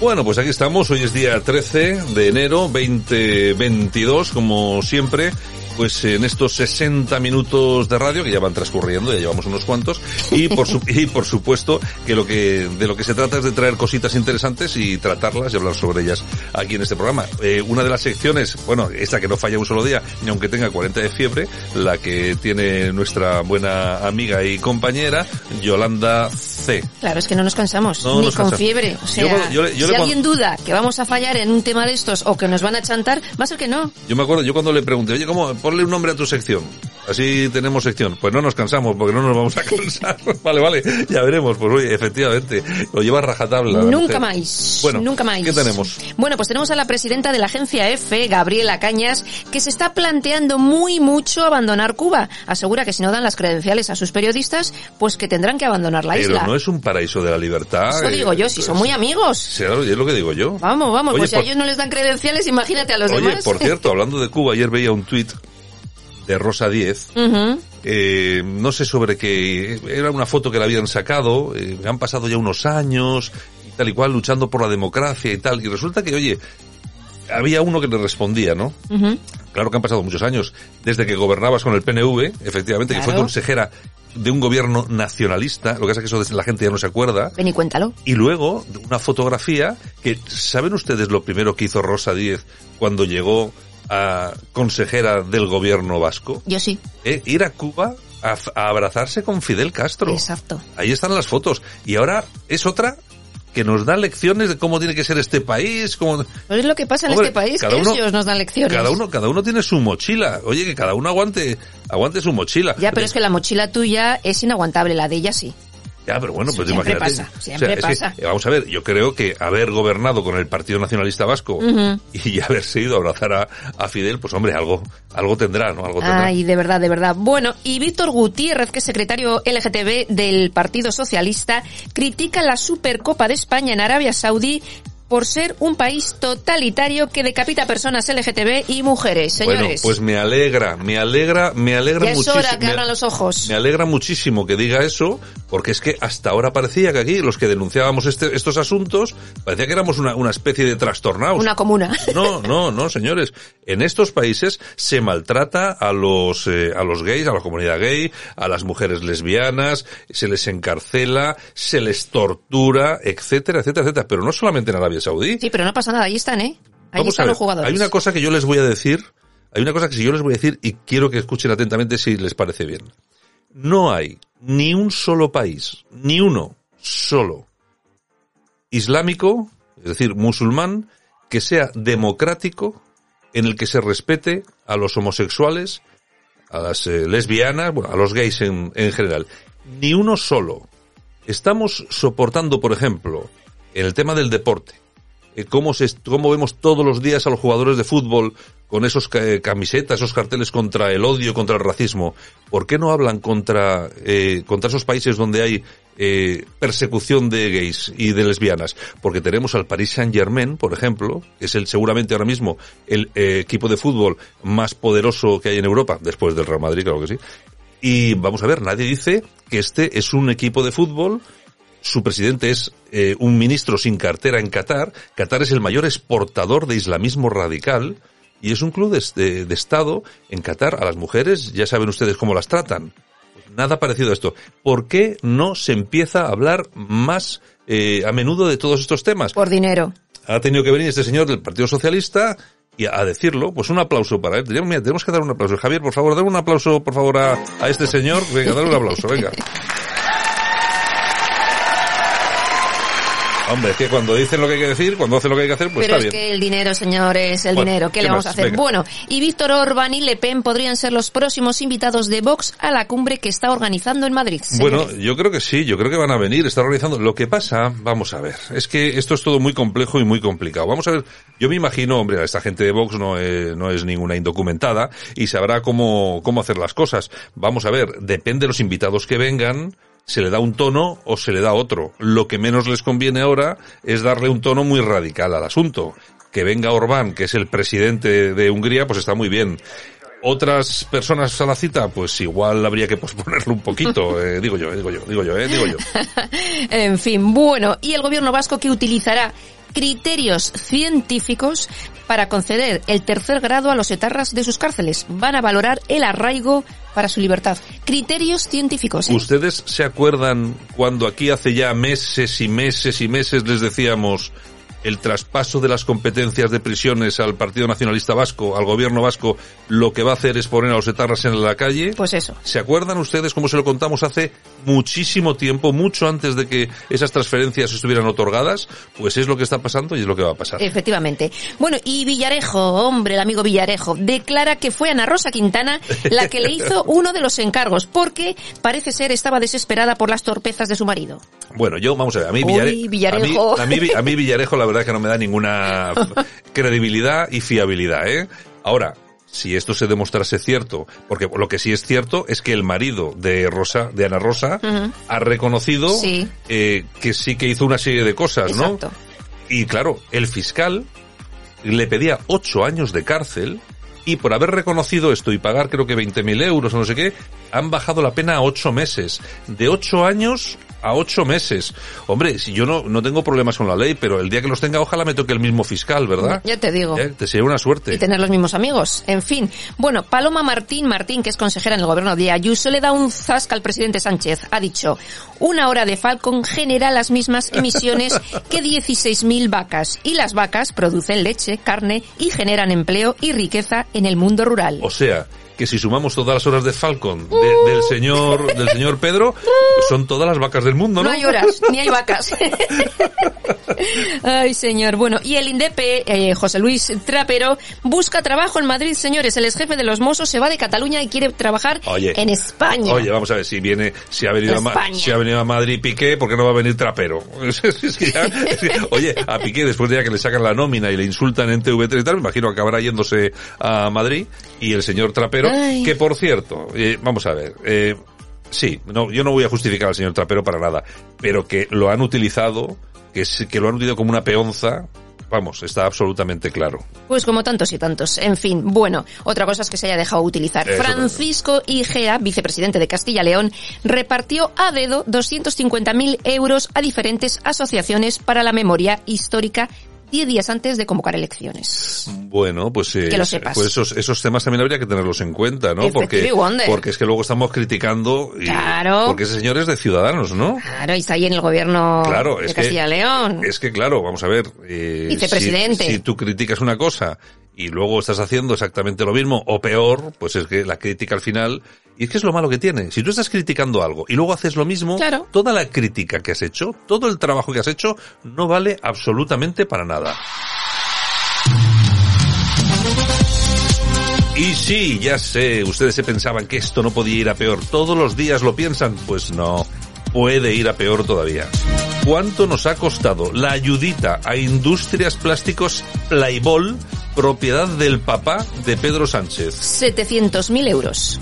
S3: Bueno, pues aquí estamos. Hoy es día 13 de enero 2022, como siempre pues en estos 60 minutos de radio que ya van transcurriendo, ya llevamos unos cuantos, y por, su, y por supuesto que lo que de lo que se trata es de traer cositas interesantes y tratarlas y hablar sobre ellas aquí en este programa. Eh, una de las secciones, bueno, esta que no falla un solo día, ni aunque tenga 40 de fiebre, la que tiene nuestra buena amiga y compañera, Yolanda C.
S12: Claro, es que no nos cansamos,
S3: no
S12: ni
S3: nos
S12: con
S3: cansamos.
S12: fiebre. O sea,
S3: Yo- yo- yo
S12: si alguien duda que vamos a fallar en un tema de estos o que nos van a chantar, va a ser que no.
S3: Yo me acuerdo, yo cuando le pregunté, oye, ¿cómo? Ponle un nombre a tu sección. Así tenemos sección. Pues no nos cansamos, porque no nos vamos a cansar. vale, vale, ya veremos. Pues oye, efectivamente, lo lleva rajatabla. la
S12: Nunca más.
S3: Bueno,
S12: Nunca más.
S3: ¿qué tenemos?
S12: Bueno, pues tenemos a la presidenta de la agencia EFE, Gabriela Cañas, que se está planteando muy mucho abandonar Cuba. Asegura que si no dan las credenciales a sus periodistas, pues que tendrán que abandonar la
S3: Pero
S12: isla.
S3: no es un paraíso de la libertad.
S12: Eso
S3: eh,
S12: digo yo, si son muy amigos.
S3: Sí, es lo que digo yo.
S12: Vamos, vamos,
S3: Oye,
S12: pues si a ellos no les dan credenciales, imagínate a los
S3: Oye,
S12: demás.
S3: por cierto, hablando de Cuba, ayer veía un tuit de Rosa 10
S12: Ujú.
S3: eh, no sé sobre qué, era una foto que la habían sacado, eh, han pasado ya unos años y tal y cual luchando por la democracia y tal, y resulta que, oye, había uno que le respondía, ¿no? Claro que han pasado muchos años, desde que gobernabas con el PNV, efectivamente, que fue consejera de un gobierno nacionalista, lo que pasa es que eso la gente ya no se acuerda,
S12: Ven y cuéntalo.
S3: y luego una fotografía que, ¿saben ustedes lo primero que hizo Rosa Díez cuando llegó a consejera del gobierno vasco?
S12: Yo sí.
S3: Eh, ir a Cuba a, a abrazarse con Fidel Castro.
S12: Exacto.
S3: Ahí están las fotos. Y ahora es otra que nos da lecciones de cómo tiene que ser este país, cómo...
S12: Pues es lo que pasa en
S3: Hombre,
S12: este país,
S3: cada
S12: que
S3: uno-
S12: ellos nos dan lecciones.
S3: Cada uno, cada uno tiene su mochila. Oye, que cada uno aguante, aguante su mochila.
S12: Ya, pero es que la mochila tuya es inaguantable, la de ella sí.
S3: Ya, pero bueno, pues
S12: Siempre
S3: imagínate.
S12: pasa, siempre
S3: es que,
S12: pasa.
S3: eh, vamos a ver, yo creo que haber gobernado con el Partido Nacionalista Vasco
S12: Ujú.
S3: y haberse ido a abrazar a, a Fidel, pues hombre, algo, algo tendrá, ¿no? Algo tendrá.
S12: Ay, de verdad, de verdad. Bueno, y Víctor Gutiérrez, que es secretario LGTB del Partido Socialista, critica la Supercopa de España en Arabia Saudí por ser un país totalitario que decapita personas LGTB y mujeres, señores.
S3: Bueno, pues me alegra, me alegra, me alegra
S12: ya es
S3: muchísimo.
S12: hora que abran los ojos.
S3: Me alegra muchísimo que diga eso, porque es que hasta ahora parecía que aquí los que denunciábamos este- estos asuntos, parecía que éramos una, una especie de trastornados.
S12: Una comuna.
S3: No, no, no, señores. En estos países se maltrata a los, eh, a los gays, a la comunidad gay, a las mujeres lesbianas, se les encarcela, se les tortura, etcétera, etcétera, etcétera. Pero no solamente en Arabia Saudí.
S12: Sí, pero no pasa nada, ahí están, ¿eh? Ahí
S3: Vamos a
S12: están los jugadores.
S3: Hay una cosa que yo les voy a decir, hay una cosa que yo les voy a decir y quiero que escuchen atentamente si les parece bien. No hay ni un solo país, ni uno solo islámico, es decir, musulmán, que sea democrático en el que se respete a los homosexuales, a las eh, lesbianas, bueno, a los gays en, en general. Ni uno solo. Estamos soportando, por ejemplo, en el tema del deporte, eh, cómo, se, cómo vemos todos los días a los jugadores de fútbol con esos ca- camisetas, esos carteles contra el odio, contra el racismo. ¿Por qué no hablan contra, eh, contra esos países donde hay eh, persecución de gays y de lesbianas? Porque tenemos al Paris Saint Germain, por ejemplo, es el seguramente ahora mismo el eh, equipo de fútbol más poderoso que hay en Europa, después del Real Madrid, claro que sí. Y vamos a ver, nadie dice que este es un equipo de fútbol su presidente es eh, un ministro sin cartera en Qatar. Qatar es el mayor exportador de islamismo radical y es un club de, de- de Estado en Qatar. A las mujeres ya saben ustedes cómo las tratan. Nada parecido a esto. ¿Por qué no se empieza a hablar más eh, a menudo de todos estos temas?
S12: Por dinero.
S3: Ha tenido que venir este señor del Partido Socialista y a decirlo, pues un aplauso para él. Tenemos, mira, tenemos que dar un aplauso. Javier, por favor, dame un aplauso, por favor, a, a este señor. Venga, dale un aplauso, venga. Hombre, es que cuando dicen lo que hay que decir, cuando hacen lo que hay que hacer, pues
S12: Pero
S3: está
S12: es
S3: bien.
S12: que el dinero, señores, el
S3: Bueno,
S12: dinero, ¿qué,
S3: ¿qué
S12: le vamos
S3: más?
S12: a hacer?
S3: Venga.
S12: Bueno, y Víctor Orbán y Le Pen podrían ser los próximos invitados de Vox a la cumbre que está organizando en Madrid.
S3: Bueno, yo creo que sí, yo creo que van a venir, están organizando. Lo que pasa, vamos a ver, es que esto es todo muy complejo y muy complicado. Vamos a ver, yo me imagino, hombre, esta gente de Vox no es, no es ninguna indocumentada y sabrá cómo, cómo hacer las cosas. Vamos a ver, depende de los invitados que vengan, se le da un tono o se le da otro. Lo que menos les conviene ahora es darle un tono muy radical al asunto. Que venga Orbán, que es el presidente de Hungría, pues está muy bien otras personas a la cita, pues igual habría que posponerlo un poquito, eh, digo yo, eh, digo yo, digo yo, eh, digo yo.
S12: En fin, bueno, y el gobierno vasco que utilizará criterios científicos para conceder el tercer grado a los etarras de sus cárceles. Van a valorar el arraigo para su libertad. Criterios científicos. ¿eh?
S3: ¿Ustedes se acuerdan cuando aquí hace ya meses y meses y meses les decíamos el traspaso de las competencias de prisiones al Partido Nacionalista Vasco, al gobierno vasco, lo que va a hacer es poner a los etarras en la calle?
S12: Pues eso.
S3: ¿Se acuerdan ustedes cómo se lo contamos hace muchísimo tiempo, mucho antes de que esas transferencias estuvieran otorgadas? Pues es lo que está pasando y es lo que va a pasar.
S12: Efectivamente. Bueno, y Villarejo, hombre, el amigo Villarejo, declara que fue Ana Rosa Quintana la que le hizo uno de los encargos, porque parece ser estaba desesperada por las torpezas de su marido.
S3: Bueno, yo, vamos a ver, a mí,
S12: Uy, Villarejo.
S3: A, mí, a, mí, a mí Villarejo la verdad que no me da ninguna credibilidad y fiabilidad, ¿eh? Ahora, si esto se demostrase cierto, porque lo que sí es cierto es que el marido de Rosa, de Ana Rosa, ha reconocido
S12: Sí.
S3: eh, que sí que hizo una serie de cosas,
S12: Exacto.
S3: ¿no? Y claro, el fiscal le pedía ocho años de cárcel y por haber reconocido esto y pagar creo que 20.000 euros o no sé qué, han bajado la pena a ocho meses. De ocho años a ocho meses. Hombre, si yo no, no tengo problemas con la ley, pero el día que los tenga, ojalá me toque el mismo fiscal, ¿verdad?
S12: Ya te digo.
S3: Eh, Te sería una suerte.
S12: Y tener los mismos amigos. En fin. Bueno, Paloma Martín Martín, que es consejera en el gobierno de Ayuso, le da un zasca al presidente Sánchez. Ha dicho, una hora de Falcon genera las mismas emisiones que 16.000 vacas. Y las vacas producen leche, carne y generan empleo y riqueza en el mundo rural.
S3: O sea, que si sumamos todas las horas de Falcon de- del señor del señor Pedro, son todas las vacas del mundo, ¿no?
S12: No hay horas, ni hay vacas. Ay, señor. Bueno, y el INDEP, eh, José Luis Trapero, busca trabajo en Madrid, señores. El ex jefe de los Mossos se va de Cataluña y quiere trabajar
S3: Oye.
S12: en España.
S3: Oye, vamos a ver si viene, si ha venido a, si ha venido a Madrid Piqué, ¿por qué no va a venir Trapero? Es- es que ya- es que, oye, a Piqué después de ya que le sacan la nómina y le insultan en TV3 y tal, me imagino que acabará yéndose a Madrid y el señor Trapero,
S12: Ay.
S3: que por cierto, eh, vamos a ver, eh, sí, no, yo no voy a justificar al señor Trapero para nada, pero que lo han utilizado que, que lo han utilizado como una peonza, vamos, está absolutamente claro.
S12: Pues como tantos y tantos. En fin, bueno, otra cosa es que se haya dejado utilizar.
S3: Eso
S12: Francisco Igea, vicepresidente de Castilla-León, repartió a dedo 250.000 euros a diferentes asociaciones para la memoria histórica 10 días antes de convocar elecciones.
S3: Bueno, pues, eh,
S12: Que lo sepas.
S3: pues esos, esos temas también habría que tenerlos en cuenta, ¿no? Porque, porque es que luego estamos criticando. y-
S12: Claro.
S3: Porque ese señor es de Ciudadanos, ¿no?
S12: Claro, y está ahí en el gobierno
S3: Claro,
S12: de Castilla-León.
S3: Es que claro, vamos a ver. eh,
S12: Vicepresidente.
S3: Si, si tú criticas una cosa y luego estás haciendo exactamente lo mismo o peor, pues es que la crítica al final. Y es que es lo malo que tiene. Si tú estás criticando algo y luego haces lo mismo,
S12: Claro.
S3: toda la crítica que has hecho, todo el trabajo que has hecho, no vale absolutamente para nada. Y sí, ya sé, ustedes se pensaban que esto no podía ir a peor. Todos los días lo piensan. Pues no, puede ir a peor todavía. ¿Cuánto nos ha costado la ayudita a Industrias Plásticos Playball, propiedad del papá de Pedro Sánchez?
S12: 700.000 euros.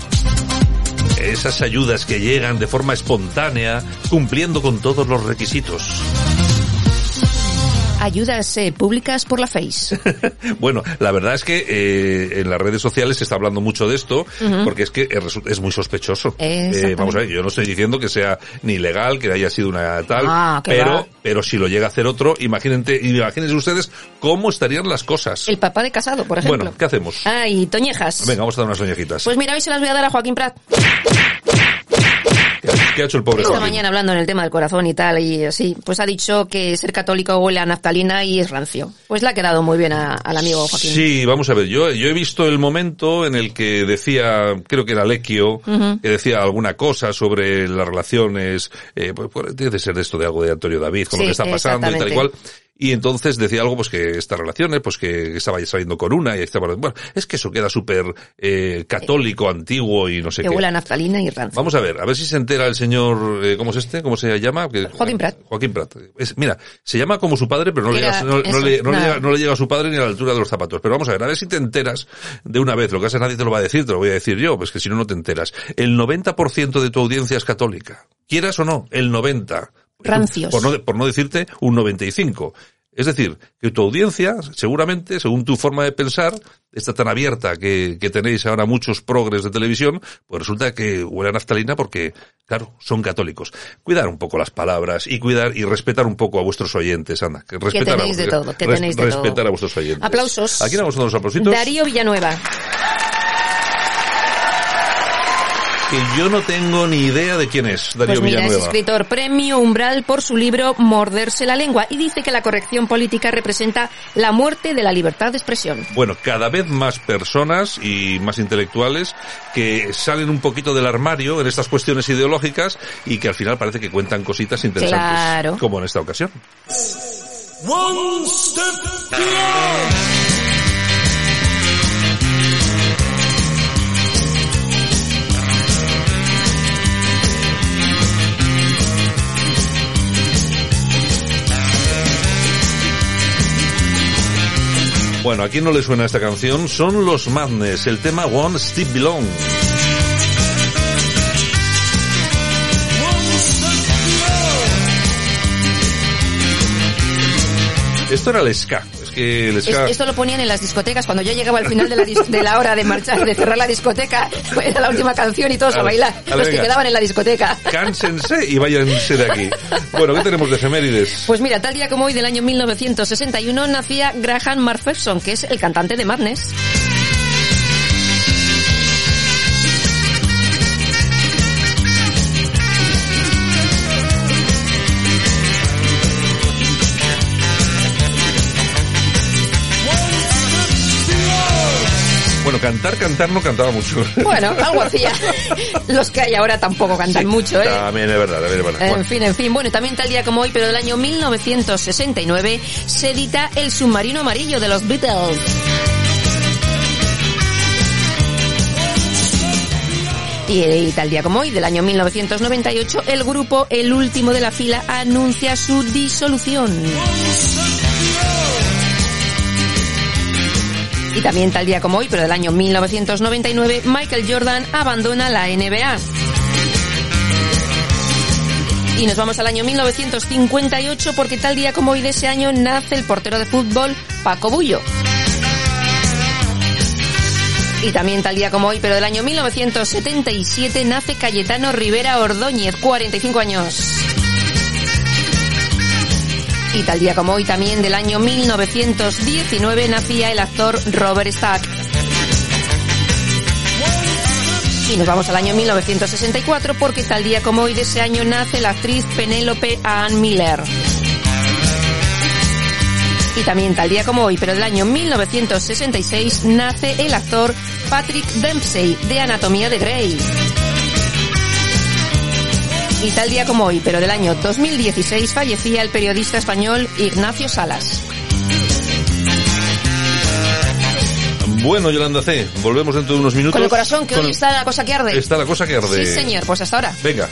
S3: Esas ayudas que llegan de forma espontánea, cumpliendo con todos los requisitos.
S12: Ayudas eh, públicas por la Face.
S3: Bueno, la verdad es que eh, en las redes sociales se está hablando mucho de esto, porque es que es, muy sospechoso. Eh, vamos a ver, yo no estoy diciendo que sea ni legal, que haya sido una tal,
S12: Ah,
S3: pero,
S12: va.
S3: pero si lo llega a hacer otro, imagínate, imagínense ustedes cómo estarían las cosas.
S12: El papá de casado, por ejemplo.
S3: Bueno, ¿qué hacemos?
S12: Ay, Toñejas.
S3: Venga, vamos a dar unas oñejitas.
S12: Pues mira, hoy se las voy a dar a Joaquín Prat.
S3: ¿Qué ha hecho el pobre
S12: Esta mañana hablando en el tema del corazón y tal, y así, pues ha dicho que ser católico huele a naftalina y es rancio. Pues le ha quedado muy bien a- al amigo Joaquín.
S3: Sí, vamos a ver, yo, yo he visto el momento en el que decía, creo que era Lequio,
S12: Ujú.
S3: que decía alguna cosa sobre las relaciones, eh, pues, pues, debe de ser esto de algo de Antonio David, con
S12: Sí,
S3: lo que está pasando y tal y cual. Y entonces decía algo, pues que estas relaciones, pues que estaba saliendo con una y estaba, bueno, es que eso queda súper eh, católico, antiguo y no sé
S12: que
S3: qué.
S12: huele a naftalina y rancio.
S3: Vamos a ver, a ver si se entera el señor, eh, ¿cómo es este? ¿Cómo se llama?
S12: Joaquín Prat.
S3: Joaquín Prat. Es- mira, se llama como su padre, pero no, le llega, no, le, no le
S12: nada.
S3: llega, no le llega a su padre ni a la altura de los zapatos. Pero vamos a ver, a ver si te enteras de una vez. Lo que hace nadie te lo va a decir, te lo voy a decir yo, pues que si no, no te enteras. El 90% de tu audiencia es católica. Quieras o no, el 90.
S12: Rancios.
S3: Por no, por no decirte un 95. Es decir, que tu audiencia, seguramente, según tu forma de pensar, está tan abierta que, que tenéis ahora muchos progres de televisión, pues resulta que huele a naftalina porque, claro, son católicos. Cuidar un poco las palabras y cuidar y respetar un poco a vuestros oyentes, anda. Que respetar
S12: tenéis
S3: a,
S12: de todo, que
S3: res-
S12: tenéis de
S3: respetar
S12: todo.
S3: a vuestros oyentes.
S12: Aplausos.
S3: Aquí damos unos aplausitos.
S12: Darío Villanueva.
S3: Que yo no tengo ni idea de quién es, Darío
S12: Pues mira, es
S3: Villanueva.
S12: escritor premio Umbral por su libro Morderse la lengua y dice que la corrección política representa la muerte de la libertad de expresión.
S3: Bueno, cada vez más personas y más intelectuales que salen un poquito del armario en estas cuestiones ideológicas y que al final parece que cuentan cositas interesantes.
S12: Claro.
S3: Como en esta ocasión.
S1: One step
S3: Bueno, a quien no le suena esta canción son los Madness, el tema One Step Belong. Esto era el ska. Que el
S12: Es- esto lo ponían en las discotecas cuando yo llegaba al final de la, de la hora de marchar, de cerrar la discoteca, era la última canción y todos a
S3: Ale,
S12: bailar,
S3: ale,
S12: los que
S3: venga.
S12: quedaban en la discoteca.
S3: Cánsense y váyanse de aquí. Bueno, ¿qué tenemos de efemérides?
S12: Pues mira, tal día como hoy del año 1961 nacía Graham Marfefson, que es el cantante de Madness.
S3: Bueno, cantar, cantar no cantaba mucho.
S12: Bueno, algo hacía. Los que hay ahora tampoco cantan mucho, ¿eh?
S3: También es verdad, también es verdad.
S12: En
S3: Bueno.
S12: fin, en fin. Bueno, también tal día como hoy, pero del año 1969, se edita El submarino amarillo de los Beatles. Y, y tal día como hoy, del año 1998, el grupo El Último de la Fila anuncia su disolución. Y también tal día como hoy, pero del año 1999, Michael Jordan abandona la NBA. Y nos vamos al año 1958 porque tal día como hoy de ese año nace el portero de fútbol Paco Bullo. Y también tal día como hoy, pero del año 1977, nace Cayetano Rivera Ordóñez, 45 años. Y tal día como hoy también del año 1919 nacía el actor Robert Stack. Y nos vamos al año 1964 porque tal día como hoy de ese año nace la actriz Penélope Ann Miller. Y también tal día como hoy, pero del año 1966, nace el actor Patrick Dempsey de Anatomía de Grey. Y tal día como hoy, pero del año 2016, fallecía el periodista español Ignacio Salas.
S3: Bueno, Yolanda C., volvemos dentro de unos minutos.
S12: Con el corazón, que hoy está la cosa que arde.
S3: Está la cosa que arde.
S12: Sí, señor, pues hasta ahora.
S3: Venga.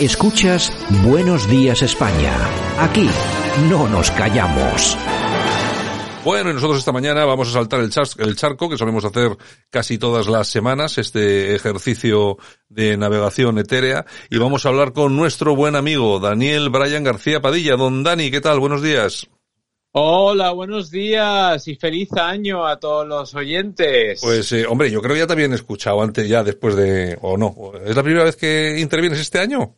S7: Escuchas Buenos Días España. Aquí no nos callamos.
S3: Bueno, y nosotros esta mañana vamos a saltar el, charco, que solemos hacer casi todas las semanas, este ejercicio de navegación etérea, y vamos a hablar con nuestro buen amigo Daniel Brian García Padilla. Don Dani, ¿qué tal? Buenos días.
S15: Hola, buenos días y feliz año a todos los oyentes.
S3: Pues, eh, hombre, yo creo que ya te habían escuchado antes, ya después de, o no. ¿Es la primera vez que intervienes este año?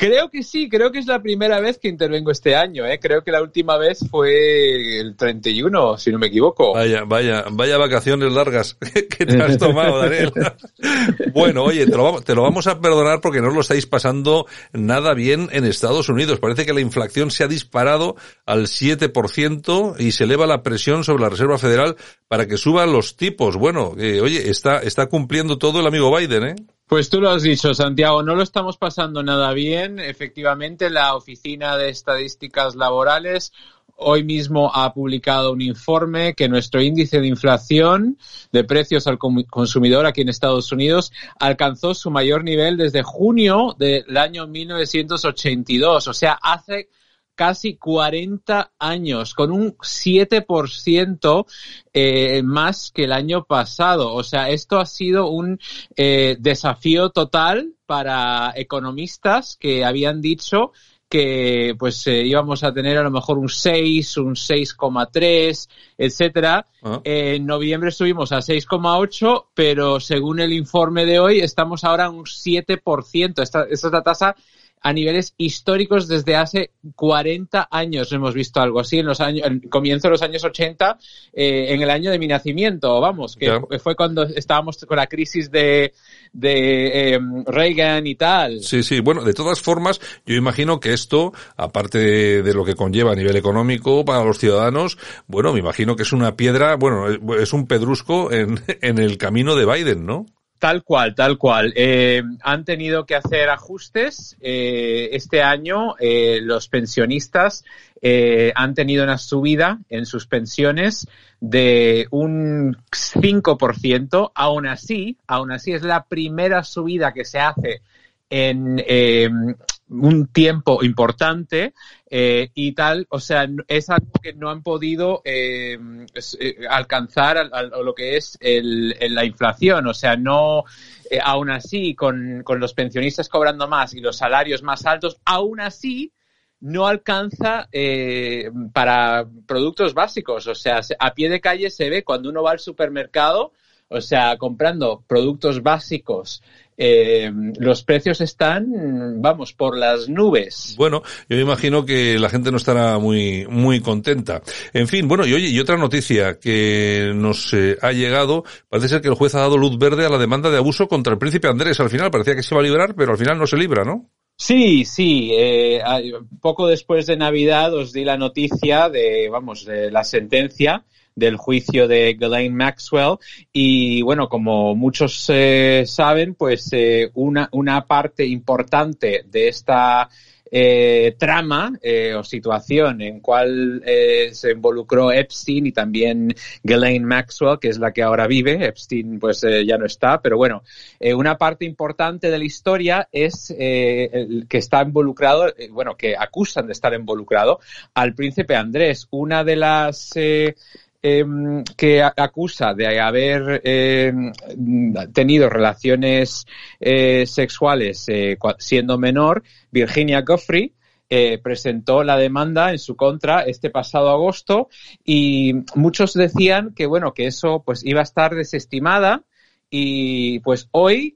S15: Creo que sí, creo que es la primera vez que intervengo este año, ¿eh? Creo que la última vez fue el 31, si no me equivoco.
S3: Vaya, vaya, vaya vacaciones largas que te has tomado, Daniel. bueno, oye, te lo, vamos, te lo vamos a perdonar porque no os lo estáis pasando nada bien en Estados Unidos. Parece que la inflación se ha disparado al 7% y se eleva la presión sobre la Reserva Federal para que suban los tipos. Bueno, eh, oye, está, está cumpliendo todo el amigo Biden, ¿eh?
S15: Pues tú lo has dicho, Santiago, no lo estamos pasando nada bien. Efectivamente, la Oficina de Estadísticas Laborales hoy mismo ha publicado un informe que nuestro índice de inflación de precios al consumidor aquí en Estados Unidos alcanzó su mayor nivel desde junio del año 1982, o sea, hace casi 40 años, con un 7% eh, más que el año pasado. O sea, esto ha sido un eh, desafío total para economistas que habían dicho que pues eh, íbamos a tener a lo mejor un 6, un 6,3, etcétera.
S3: Ah.
S15: Eh, en noviembre subimos a 6,8, pero según el informe de hoy estamos ahora a un 7%. Esta, esta es la tasa a niveles históricos desde hace 40 años. Hemos visto algo así en los años, en comienzo de los años 80, eh, en el año de mi nacimiento, vamos, que fue cuando estábamos con la crisis de, de eh, Reagan y tal.
S3: Sí, sí. Bueno, de todas formas, yo imagino que esto, aparte de, de lo que conlleva a nivel económico para los ciudadanos, bueno, me imagino que es una piedra, bueno, es un pedrusco en, en el camino de Biden, ¿no?
S15: Tal cual, tal cual. Eh, han tenido que hacer ajustes. Eh, este año eh, los pensionistas eh, han tenido una subida en sus pensiones de un 5%. Aún así, aún así es la primera subida que se hace en eh, un tiempo importante eh, y tal, o sea, es algo que no han podido eh, eh, alcanzar al- al- a lo que es el, la inflación, o sea, no, aún así, con, con los pensionistas cobrando más y los salarios más altos, aún así no alcanza para productos básicos, o sea, se- a pie de calle se ve cuando uno va al supermercado, o sea, comprando productos básicos, eh, los precios están, vamos, por las nubes.
S3: Bueno, yo me imagino que la gente no estará muy, muy contenta. En fin, bueno, y oye, y otra noticia que nos eh, ha llegado, parece ser que el juez ha dado luz verde a la demanda de abuso contra el príncipe Andrés. Al final parecía que se iba a librar, pero al final no se libra, ¿no?
S15: Sí, sí. Eh, a- poco después de Navidad os di la noticia de, vamos, de la sentencia del juicio de Ghislaine Maxwell y bueno, como muchos eh, saben, pues eh, una, una parte importante de esta eh, trama eh, o situación en cual eh, se involucró Epstein y también Ghislaine Maxwell, que es la que ahora vive. Epstein pues ya no está, pero bueno, una parte importante de la historia es el que está involucrado, bueno, que acusan de estar involucrado al príncipe Andrés. Una de las em, que acusa de haber em, tenido relaciones eh, sexuales eh, siendo menor, Virginia Goffrey, eh, presentó la demanda en su contra este pasado agosto y muchos decían que bueno que eso pues iba a estar desestimada y pues hoy,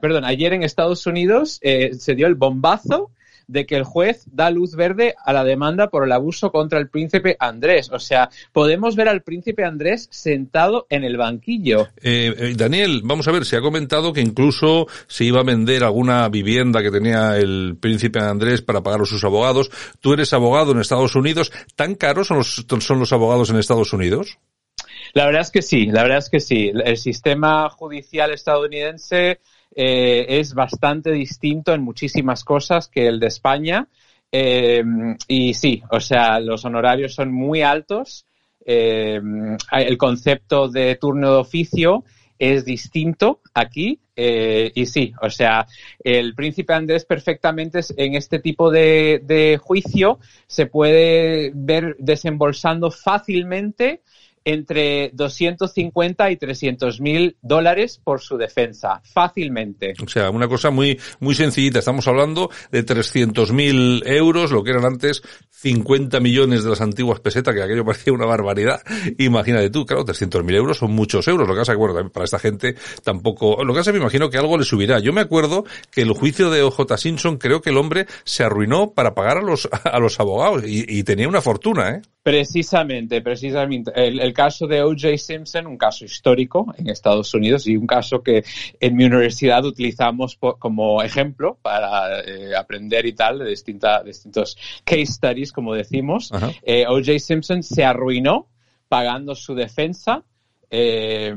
S15: perdón, ayer en Estados Unidos se dio el bombazo de que el juez da luz verde a la demanda por el abuso contra el príncipe Andrés. O sea, podemos ver al príncipe Andrés sentado en el banquillo.
S3: Eh, eh, Daniel, vamos a ver, se ha comentado que incluso se iba a vender alguna vivienda que tenía el príncipe Andrés para pagar a sus abogados. Tú eres abogado en Estados Unidos. ¿Tan caros son los, son los abogados en Estados Unidos?
S15: La verdad es que sí, la verdad es que sí. El sistema judicial estadounidense eh, es bastante distinto en muchísimas cosas que el de España. Eh, y sí, o sea, los honorarios son muy altos. Eh, el concepto de turno de oficio es distinto aquí y sí, o sea, el príncipe Andrés perfectamente en este tipo de, de juicio se puede ver desembolsando fácilmente entre 250 y 300 mil dólares por su defensa, fácilmente.
S3: O sea, una cosa muy, muy sencillita. Estamos hablando de 300.000 euros, lo que eran antes 50 millones de las antiguas pesetas, que aquello parecía una barbaridad. Imagínate tú, claro, 300.000 euros son muchos euros. Lo que pasa que, bueno, para esta gente tampoco, lo que pasa me imagino que algo le subirá. Yo me acuerdo que el juicio de OJ Simpson, creo que el hombre se arruinó para pagar a los, a los abogados y, y tenía una fortuna, ¿eh?
S15: Precisamente, precisamente. El, el caso de O.J. Simpson, un caso histórico en Estados Unidos y un caso que en mi universidad utilizamos po- como ejemplo para eh, aprender y tal de distinta, distintos case studies, como decimos. Eh, O.J. Simpson se arruinó pagando su defensa. Eh,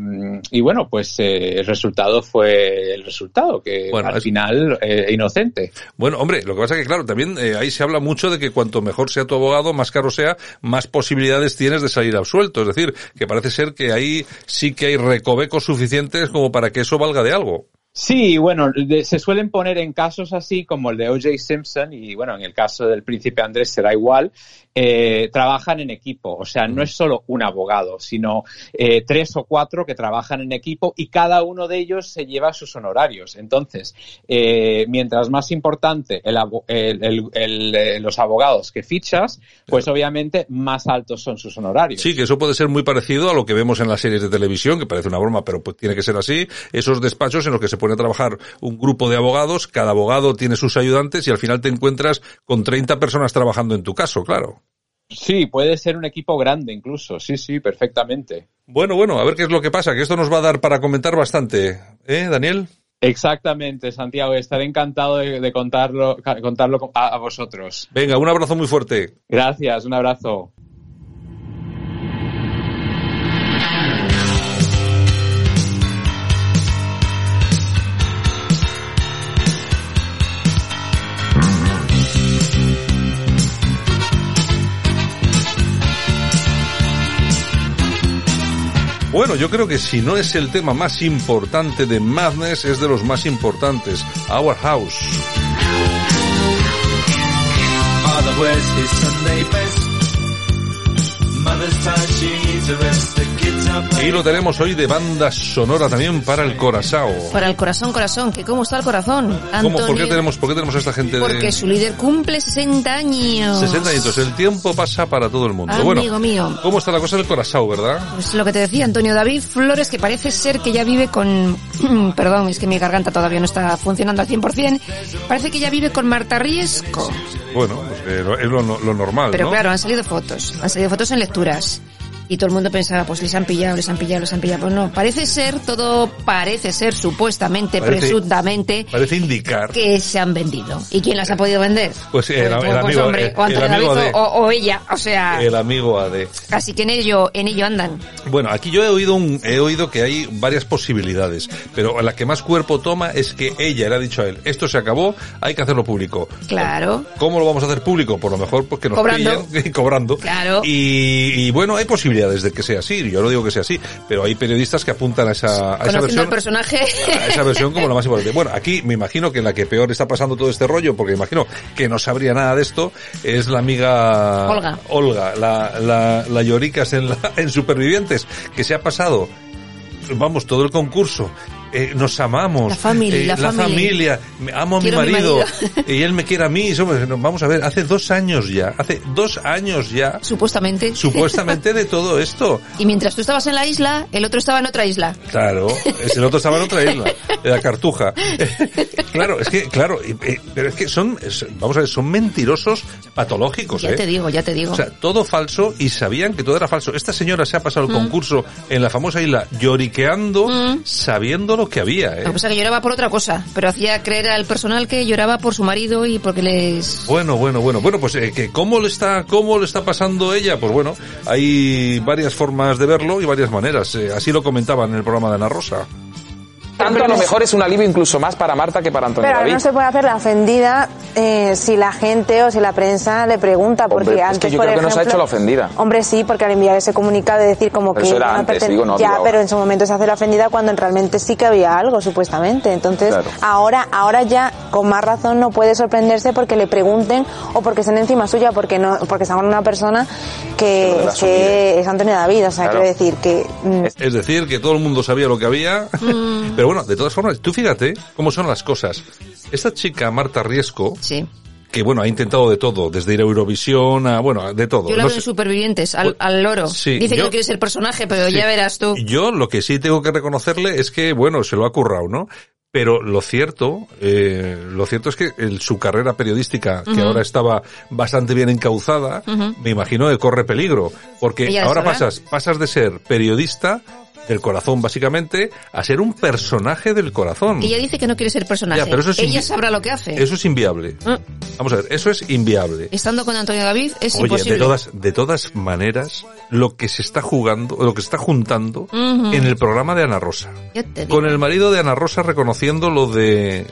S15: y bueno, pues eh, el resultado fue el resultado, que
S3: Bueno,
S15: al
S3: es-
S15: final eh, inocente.
S3: Bueno, hombre, lo que pasa es que, claro, también eh, ahí se habla mucho de que cuanto mejor sea tu abogado, más caro sea, más posibilidades tienes de salir absuelto. Es decir, que parece ser que ahí sí que hay recovecos suficientes como para que eso valga de algo.
S15: Sí, bueno, de- se suelen poner en casos así como el de O.J. Simpson y bueno, en el caso del príncipe Andrés será igual, eh, trabajan en equipo, o sea, no es solo un abogado, sino eh, tres o cuatro que trabajan en equipo y cada uno de ellos se lleva sus honorarios. Entonces, eh, mientras más importante el abo- el- el- el, eh, los abogados que fichas, pues obviamente más altos son sus honorarios.
S3: Sí, que eso puede ser muy parecido a lo que vemos en las series de televisión, que parece una broma, pero pues tiene que ser así. Esos despachos en los que se pone a trabajar un grupo de abogados, cada abogado tiene sus ayudantes y al final te encuentras con 30 personas trabajando en tu caso, claro.
S15: Sí, puede ser un equipo grande incluso, sí, sí, perfectamente.
S3: Bueno, bueno, a ver qué es lo que pasa, que esto nos va a dar para comentar bastante. ¿Eh, Daniel?
S15: Exactamente, Santiago. Estaré encantado de, de contarlo, contarlo a, a vosotros.
S3: Venga, un abrazo muy fuerte.
S15: Gracias, un abrazo.
S3: Bueno, yo creo que si no es el tema más importante de Madness, es de los más importantes. Our House. Y lo tenemos hoy de banda sonora también para el Corazao.
S12: Para el corazón, corazón, que cómo está el corazón.
S3: ¿Cómo? ¿Por qué tenemos, por qué tenemos a esta gente
S12: Porque
S3: de
S12: su líder cumple 60 años.
S3: 60 añitos? El tiempo pasa para todo el mundo.
S12: Amigo
S3: bueno,
S12: mío.
S3: ¿cómo está la cosa del Corazao, verdad?
S12: Pues lo que te decía Antonio David Flores, que parece ser que ya vive con... Perdón, es que mi garganta todavía no está funcionando al 100%. Parece que ya vive con Marta Riesco.
S3: Bueno, pues, eh, es lo, lo normal,
S12: Pero
S3: ¿no?
S12: claro, han salido fotos. Han salido fotos en lecturas. Y todo el mundo pensaba, pues les han pillado, les han pillado, les han pillado. Pues no, parece ser, todo parece ser, supuestamente,
S3: Parece-
S12: presuntamente,
S3: Parece indicar.
S12: que se han vendido. ¿Y quién las ha podido vender?
S3: Pues el, el
S12: Pues,
S3: amigo,
S12: hombre,
S3: el-
S12: o
S3: el
S12: Antonio
S3: amigo
S12: David
S3: AD.
S12: o, o ella, o sea,
S3: El amigo AD.
S12: así que en ello, en ello andan.
S3: Bueno, aquí yo he oído un, he oído que hay varias posibilidades, pero la que más cuerpo toma es que ella le ha dicho a él, esto se acabó, hay que hacerlo público.
S12: Claro.
S3: ¿Cómo lo vamos a hacer público? Por lo mejor porque nos
S12: Cobrando.
S3: pillen cobrando.
S12: Claro.
S3: Y, y bueno, hay posibilidades de que sea así, yo no digo que sea así, pero hay periodistas que apuntan a esa, a esa versión.
S12: personaje.
S3: a esa versión como la más importante. Bueno, aquí me imagino que la que peor está pasando todo este rollo, porque imagino que no sabría nada de esto, es la amiga
S12: Olga.
S3: Olga, la, la, la lloricas en, la, en Supervivientes, que se ha pasado, vamos, todo el concurso. Eh, nos amamos.
S12: La familia,
S3: eh,
S12: la familia.
S3: Amo a mi
S12: Quiero a mi
S3: marido.
S12: marido.
S3: y él me quiere a mí. Somos- vamos a ver, hace dos años ya, hace dos años ya,
S12: Supuestamente.
S3: supuestamente de todo esto.
S12: Y mientras tú estabas en la isla, el otro estaba en otra isla.
S3: Claro, el otro estaba en otra isla, en la Cartuja. claro, es que, claro, pero es que son, vamos a ver, son mentirosos patológicos,
S12: Ya
S3: ¿eh?
S12: te digo, ya te digo.
S3: O sea, todo falso y sabían que todo era falso. Esta señora se ha pasado el
S12: Mm.
S3: concurso en la famosa isla lloriqueando, sabiendo lo que había, ¿eh?
S12: Lo que lloraba por otra cosa, pero hacía creer al personal que lloraba por su marido y porque les...
S3: Bueno, bueno, bueno, bueno, pues eh, que cómo le está, cómo le está pasando ella, pues bueno, hay varias formas de verlo y varias maneras. Eh, así lo comentaba en el programa de Ana Rosa.
S16: Tanto a lo mejor es un alivio incluso más para Marta que para Antonio
S17: Pero
S16: David.
S17: no se puede hacer la ofendida eh, si la gente o si la prensa le pregunta, porque
S16: Hombre,
S17: antes,
S16: es que yo
S17: por
S16: creo que no se ha
S17: ejemplo-
S16: hecho la ofendida.
S17: Hombre, sí, porque al enviar ese comunicado de decir como
S16: Pero
S17: que...
S16: eso era
S17: no
S16: antes, digo, no
S17: Ya,
S16: digo
S17: pero en su momento se hace la ofendida cuando realmente sí que había algo, supuestamente. Entonces,
S16: Claro.
S17: ahora ahora ya, con más razón, no puede sorprenderse porque le pregunten o porque estén encima suya, porque no porque está con una persona que,
S3: Pero
S17: es Antonio David. O sea,
S3: Claro.
S17: quiero decir que... mm,
S3: Es decir, que todo el mundo sabía lo que había. Pero bueno, de todas formas, tú fíjate cómo son las cosas. Esta chica, Marta Riesco, que bueno, ha intentado de todo, desde ir a Eurovisión a, bueno, de todo.
S12: Yo la
S3: No
S12: veo en Supervivientes, al, al loro.
S3: Sí,
S12: Dice que no quiere ser personaje, pero
S3: Sí.
S12: ya verás tú.
S3: Yo lo que sí tengo que reconocerle es que, bueno, se lo ha currado, ¿no? Pero lo cierto, eh, lo cierto es que el- su carrera periodística, que ahora estaba bastante bien encauzada, me imagino que corre peligro. Porque
S12: lo
S3: ahora
S12: sabrá.
S3: pasas, pasas de ser periodista del corazón, básicamente, a ser un personaje del corazón.
S12: Ella dice que no quiere ser personaje.
S3: Ya, pero eso es
S12: Ella sabrá lo que hace.
S3: Eso es inviable.
S12: Ah.
S3: Vamos a ver, eso es inviable.
S12: Estando con Antonio David es
S3: Oye,
S12: imposible.
S3: de todas, de todas maneras, lo que se está jugando, lo que se está juntando en el programa de Ana Rosa. Con el marido de Ana Rosa reconociendo lo de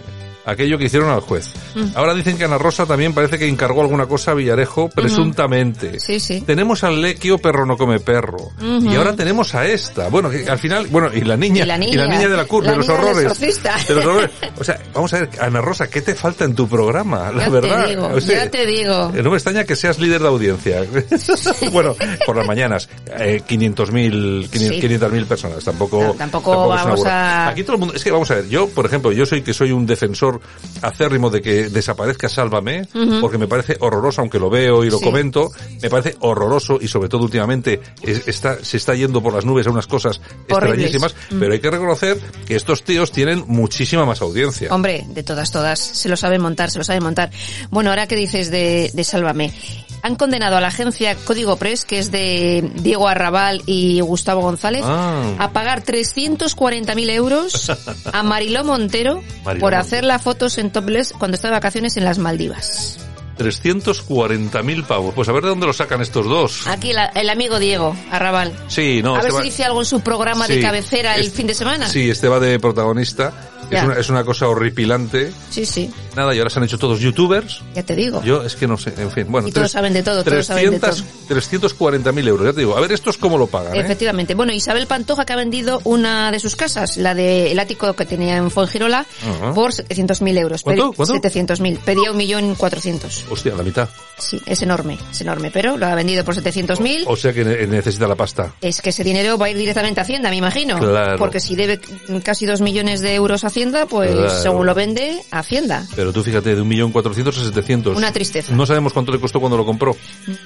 S3: aquello que hicieron al juez.
S12: Mm.
S3: Ahora dicen que Ana Rosa también parece que encargó alguna cosa a Villarejo, presuntamente.
S12: Sí, sí.
S3: Tenemos al Lequio perro no come perro. Y ahora tenemos a esta. Bueno, que al final, bueno, y la niña,
S12: Y la niña.
S3: de la cur,
S12: La
S3: de los horrores. De los horrores. O sea, vamos a ver, Ana Rosa, ¿qué te falta en tu programa? La
S12: Ya
S3: verdad.
S12: te digo,
S3: O sea,
S12: ya te digo.
S3: eh, No me extraña que seas líder de audiencia. bueno, por las mañanas, eh, 500.000
S12: Sí.
S3: 500.000 personas. Tampoco,
S12: No, tampoco
S3: una
S12: vamos a-
S3: Aquí todo el mundo, es que vamos a ver, yo, por ejemplo, yo soy que soy un defensor acérrimo de que desaparezca Sálvame, porque me parece horroroso, aunque lo veo y lo
S12: Sí.
S3: comento, me parece horroroso y sobre todo últimamente es- está, se está yendo por las nubes a unas cosas
S12: Horribles.
S3: extrañísimas,
S12: Mm.
S3: pero hay que reconocer que estos tíos tienen muchísima más audiencia.
S12: Hombre, de todas, todas. Se lo saben montar, se lo saben montar. Bueno, ahora que dices de, de Sálvame. Han condenado a la agencia Código Press, que es de Diego Arrabal y Gustavo González,
S3: Ah.
S12: a pagar 340.000 euros a Mariló Montero
S3: Mariló
S12: por
S3: Montero.
S12: hacerla fotos en topless cuando está de vacaciones en las Maldivas.
S3: 340.000 pavos. Pues a ver de dónde lo sacan estos dos.
S12: Aquí la- el amigo Diego Arrabal.
S3: Sí, no,
S12: a ver
S3: este
S12: si dice algo en su programa de cabecera el
S3: es-
S12: fin de semana.
S3: Sí, este va de protagonista. Es una, es una cosa horripilante.
S12: sí, sí,
S3: Nada, y ahora se han hecho todos youtubers.
S12: ya te digo.
S3: Yo es que no sé, en fin. Bueno,
S12: Y todos
S3: tres-
S12: saben de todo, todos saben de todo.
S3: 340.000 euros, ya te digo. A ver, estos cómo lo pagan, ¿eh?
S12: Efectivamente. Bueno, Isabel Pantoja que ha vendido una de sus casas, la del ático que tenía en Fuengirola,
S3: Ajá.
S12: por 700.000 euros.
S3: ¿Cuánto? ¿Cuánto?
S12: 700.000. Pedía un millón cuatrocientos.
S3: Hostia, la mitad.
S12: Sí, es enorme, es enorme, pero lo ha vendido por 700.000.
S3: O sea que ne- necesita la pasta.
S12: Es que ese dinero va a ir directamente a Hacienda, me imagino.
S3: Claro.
S12: Porque si debe casi dos millones de euros a Hacienda, pues
S3: Claro.
S12: según lo vende, Hacienda.
S3: Pero tú fíjate, de 1.400.000 a 700.
S12: Una tristeza.
S3: No sabemos cuánto le costó cuando lo compró.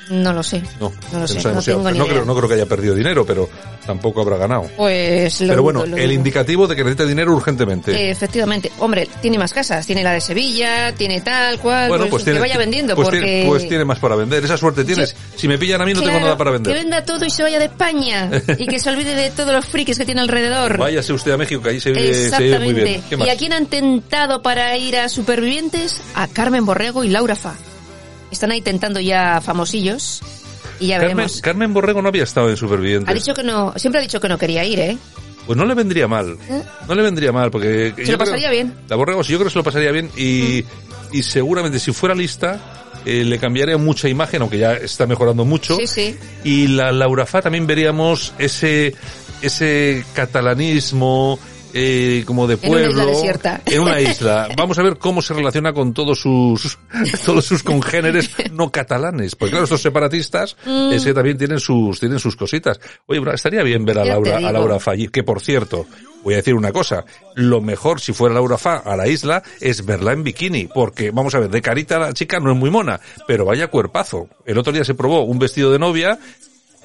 S12: No lo sé.
S3: No,
S12: No lo sé,
S3: sabemos
S12: no
S3: si-
S12: tengo ni
S3: no
S12: idea.
S3: creo, no creo que haya perdido dinero, pero tampoco habrá ganado.
S12: Pues lo
S3: Pero
S12: dudo,
S3: bueno,
S12: lo
S3: el
S12: dudo.
S3: indicativo de que necesita dinero urgentemente.
S12: Efectivamente. Hombre, tiene más casas. Tiene la de Sevilla, tiene tal cual.
S3: bueno,
S12: pues,
S3: pues tiene,
S12: que vaya vendiendo
S3: pues
S12: porque...
S3: tiene, pues tiene más para vender. Esa suerte tienes. Si me pillan a mí no tengo nada para
S12: Que
S3: vender.
S12: venda todo y se vaya de España. y que se olvide de todos los frikis que tiene alrededor.
S3: Váyase usted a México, que ahí se vive, se vive muy
S12: Exactamente.
S3: bien.
S12: ¿Y a quién han tentado para ir a Supervivientes? A Carmen Borrego y Laura Fa. Están ahí tentando ya famosillos. Y ya
S3: Carmen,
S12: veremos.
S3: Carmen Borrego no había estado en Supervivientes.
S12: Ha dicho que no, siempre ha dicho que no quería ir, ¿eh?
S3: Pues no le vendría mal. No le vendría mal, porque...
S12: Se lo pasaría bien.
S3: La Borrego, sí, yo creo que se lo pasaría bien y,
S12: Mm.
S3: y seguramente si fuera lista eh, le cambiaría mucha imagen, aunque ya está mejorando mucho.
S12: Sí, sí.
S3: Y la Laura Fa también veríamos ese, ese catalanismo eh, como de
S12: En una
S3: pueblo.
S12: isla desierta.
S3: En una isla. Vamos a ver cómo se relaciona con todos sus, todos sus congéneres no catalanes. Porque claro, estos separatistas
S12: Mm.
S3: es que también tienen sus, tienen sus cositas. Oye, estaría bien ver a Laura, a. Laura Fa allí, que por cierto, voy a decir una cosa, lo mejor si fuera Laura Fa a la isla es verla en bikini, porque vamos a ver, de carita la chica no es muy mona, pero vaya cuerpazo. El otro día se probó un vestido de novia,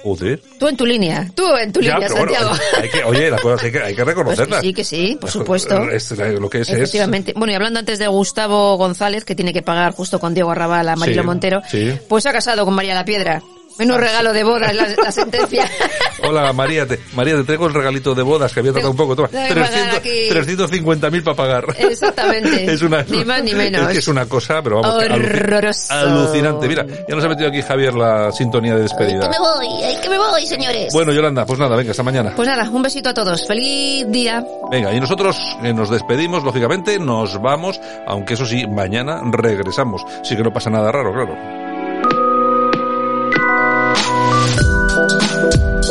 S3: joder.
S12: Tú en tu línea. Tú en tu
S3: Ya,
S12: línea,
S3: bueno,
S12: Santiago.
S3: hay que, oye, las cosas hay que, hay que
S12: Pues que
S3: reconocerlas.
S12: sí, que sí, por supuesto.
S3: Es- lo que es, es-
S12: Efectivamente. Bueno, y hablando antes de Gustavo González, que tiene que pagar justo con Diego Arrabal a Marilo
S3: Sí,
S12: Montero,
S3: sí.
S12: pues se ha casado con María La Piedra. Menos regalo de bodas, la, la sentencia.
S3: Hola María, te, María, te traigo el regalito de bodas que había tardado un poco. Toma,
S12: Tengo que pagar aquí.
S3: 350.000 para pagar.
S12: Exactamente.
S3: es una,
S12: Ni más ni menos.
S3: Es que es una cosa, pero vamos,
S12: Horroroso.
S3: alucinante. Mira, ya nos ha metido aquí Javier la sintonía de despedida.
S12: Que me voy, ay, que me voy, señores.
S3: Bueno, Yolanda, pues nada, venga, hasta mañana.
S12: Pues nada, un besito a todos. Feliz día.
S3: Venga, y nosotros eh, nos despedimos, lógicamente, nos vamos, aunque eso sí, mañana regresamos. Sí que no pasa nada raro, claro.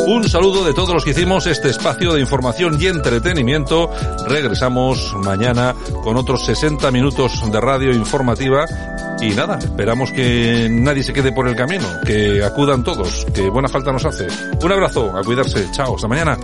S3: Un saludo de todos los que hicimos este espacio de información y entretenimiento. Regresamos mañana con otros 60 minutos de radio informativa. Y nada, esperamos que nadie se quede por el camino, que acudan todos, que buena falta nos hace. Un abrazo, a cuidarse. Chao, hasta mañana.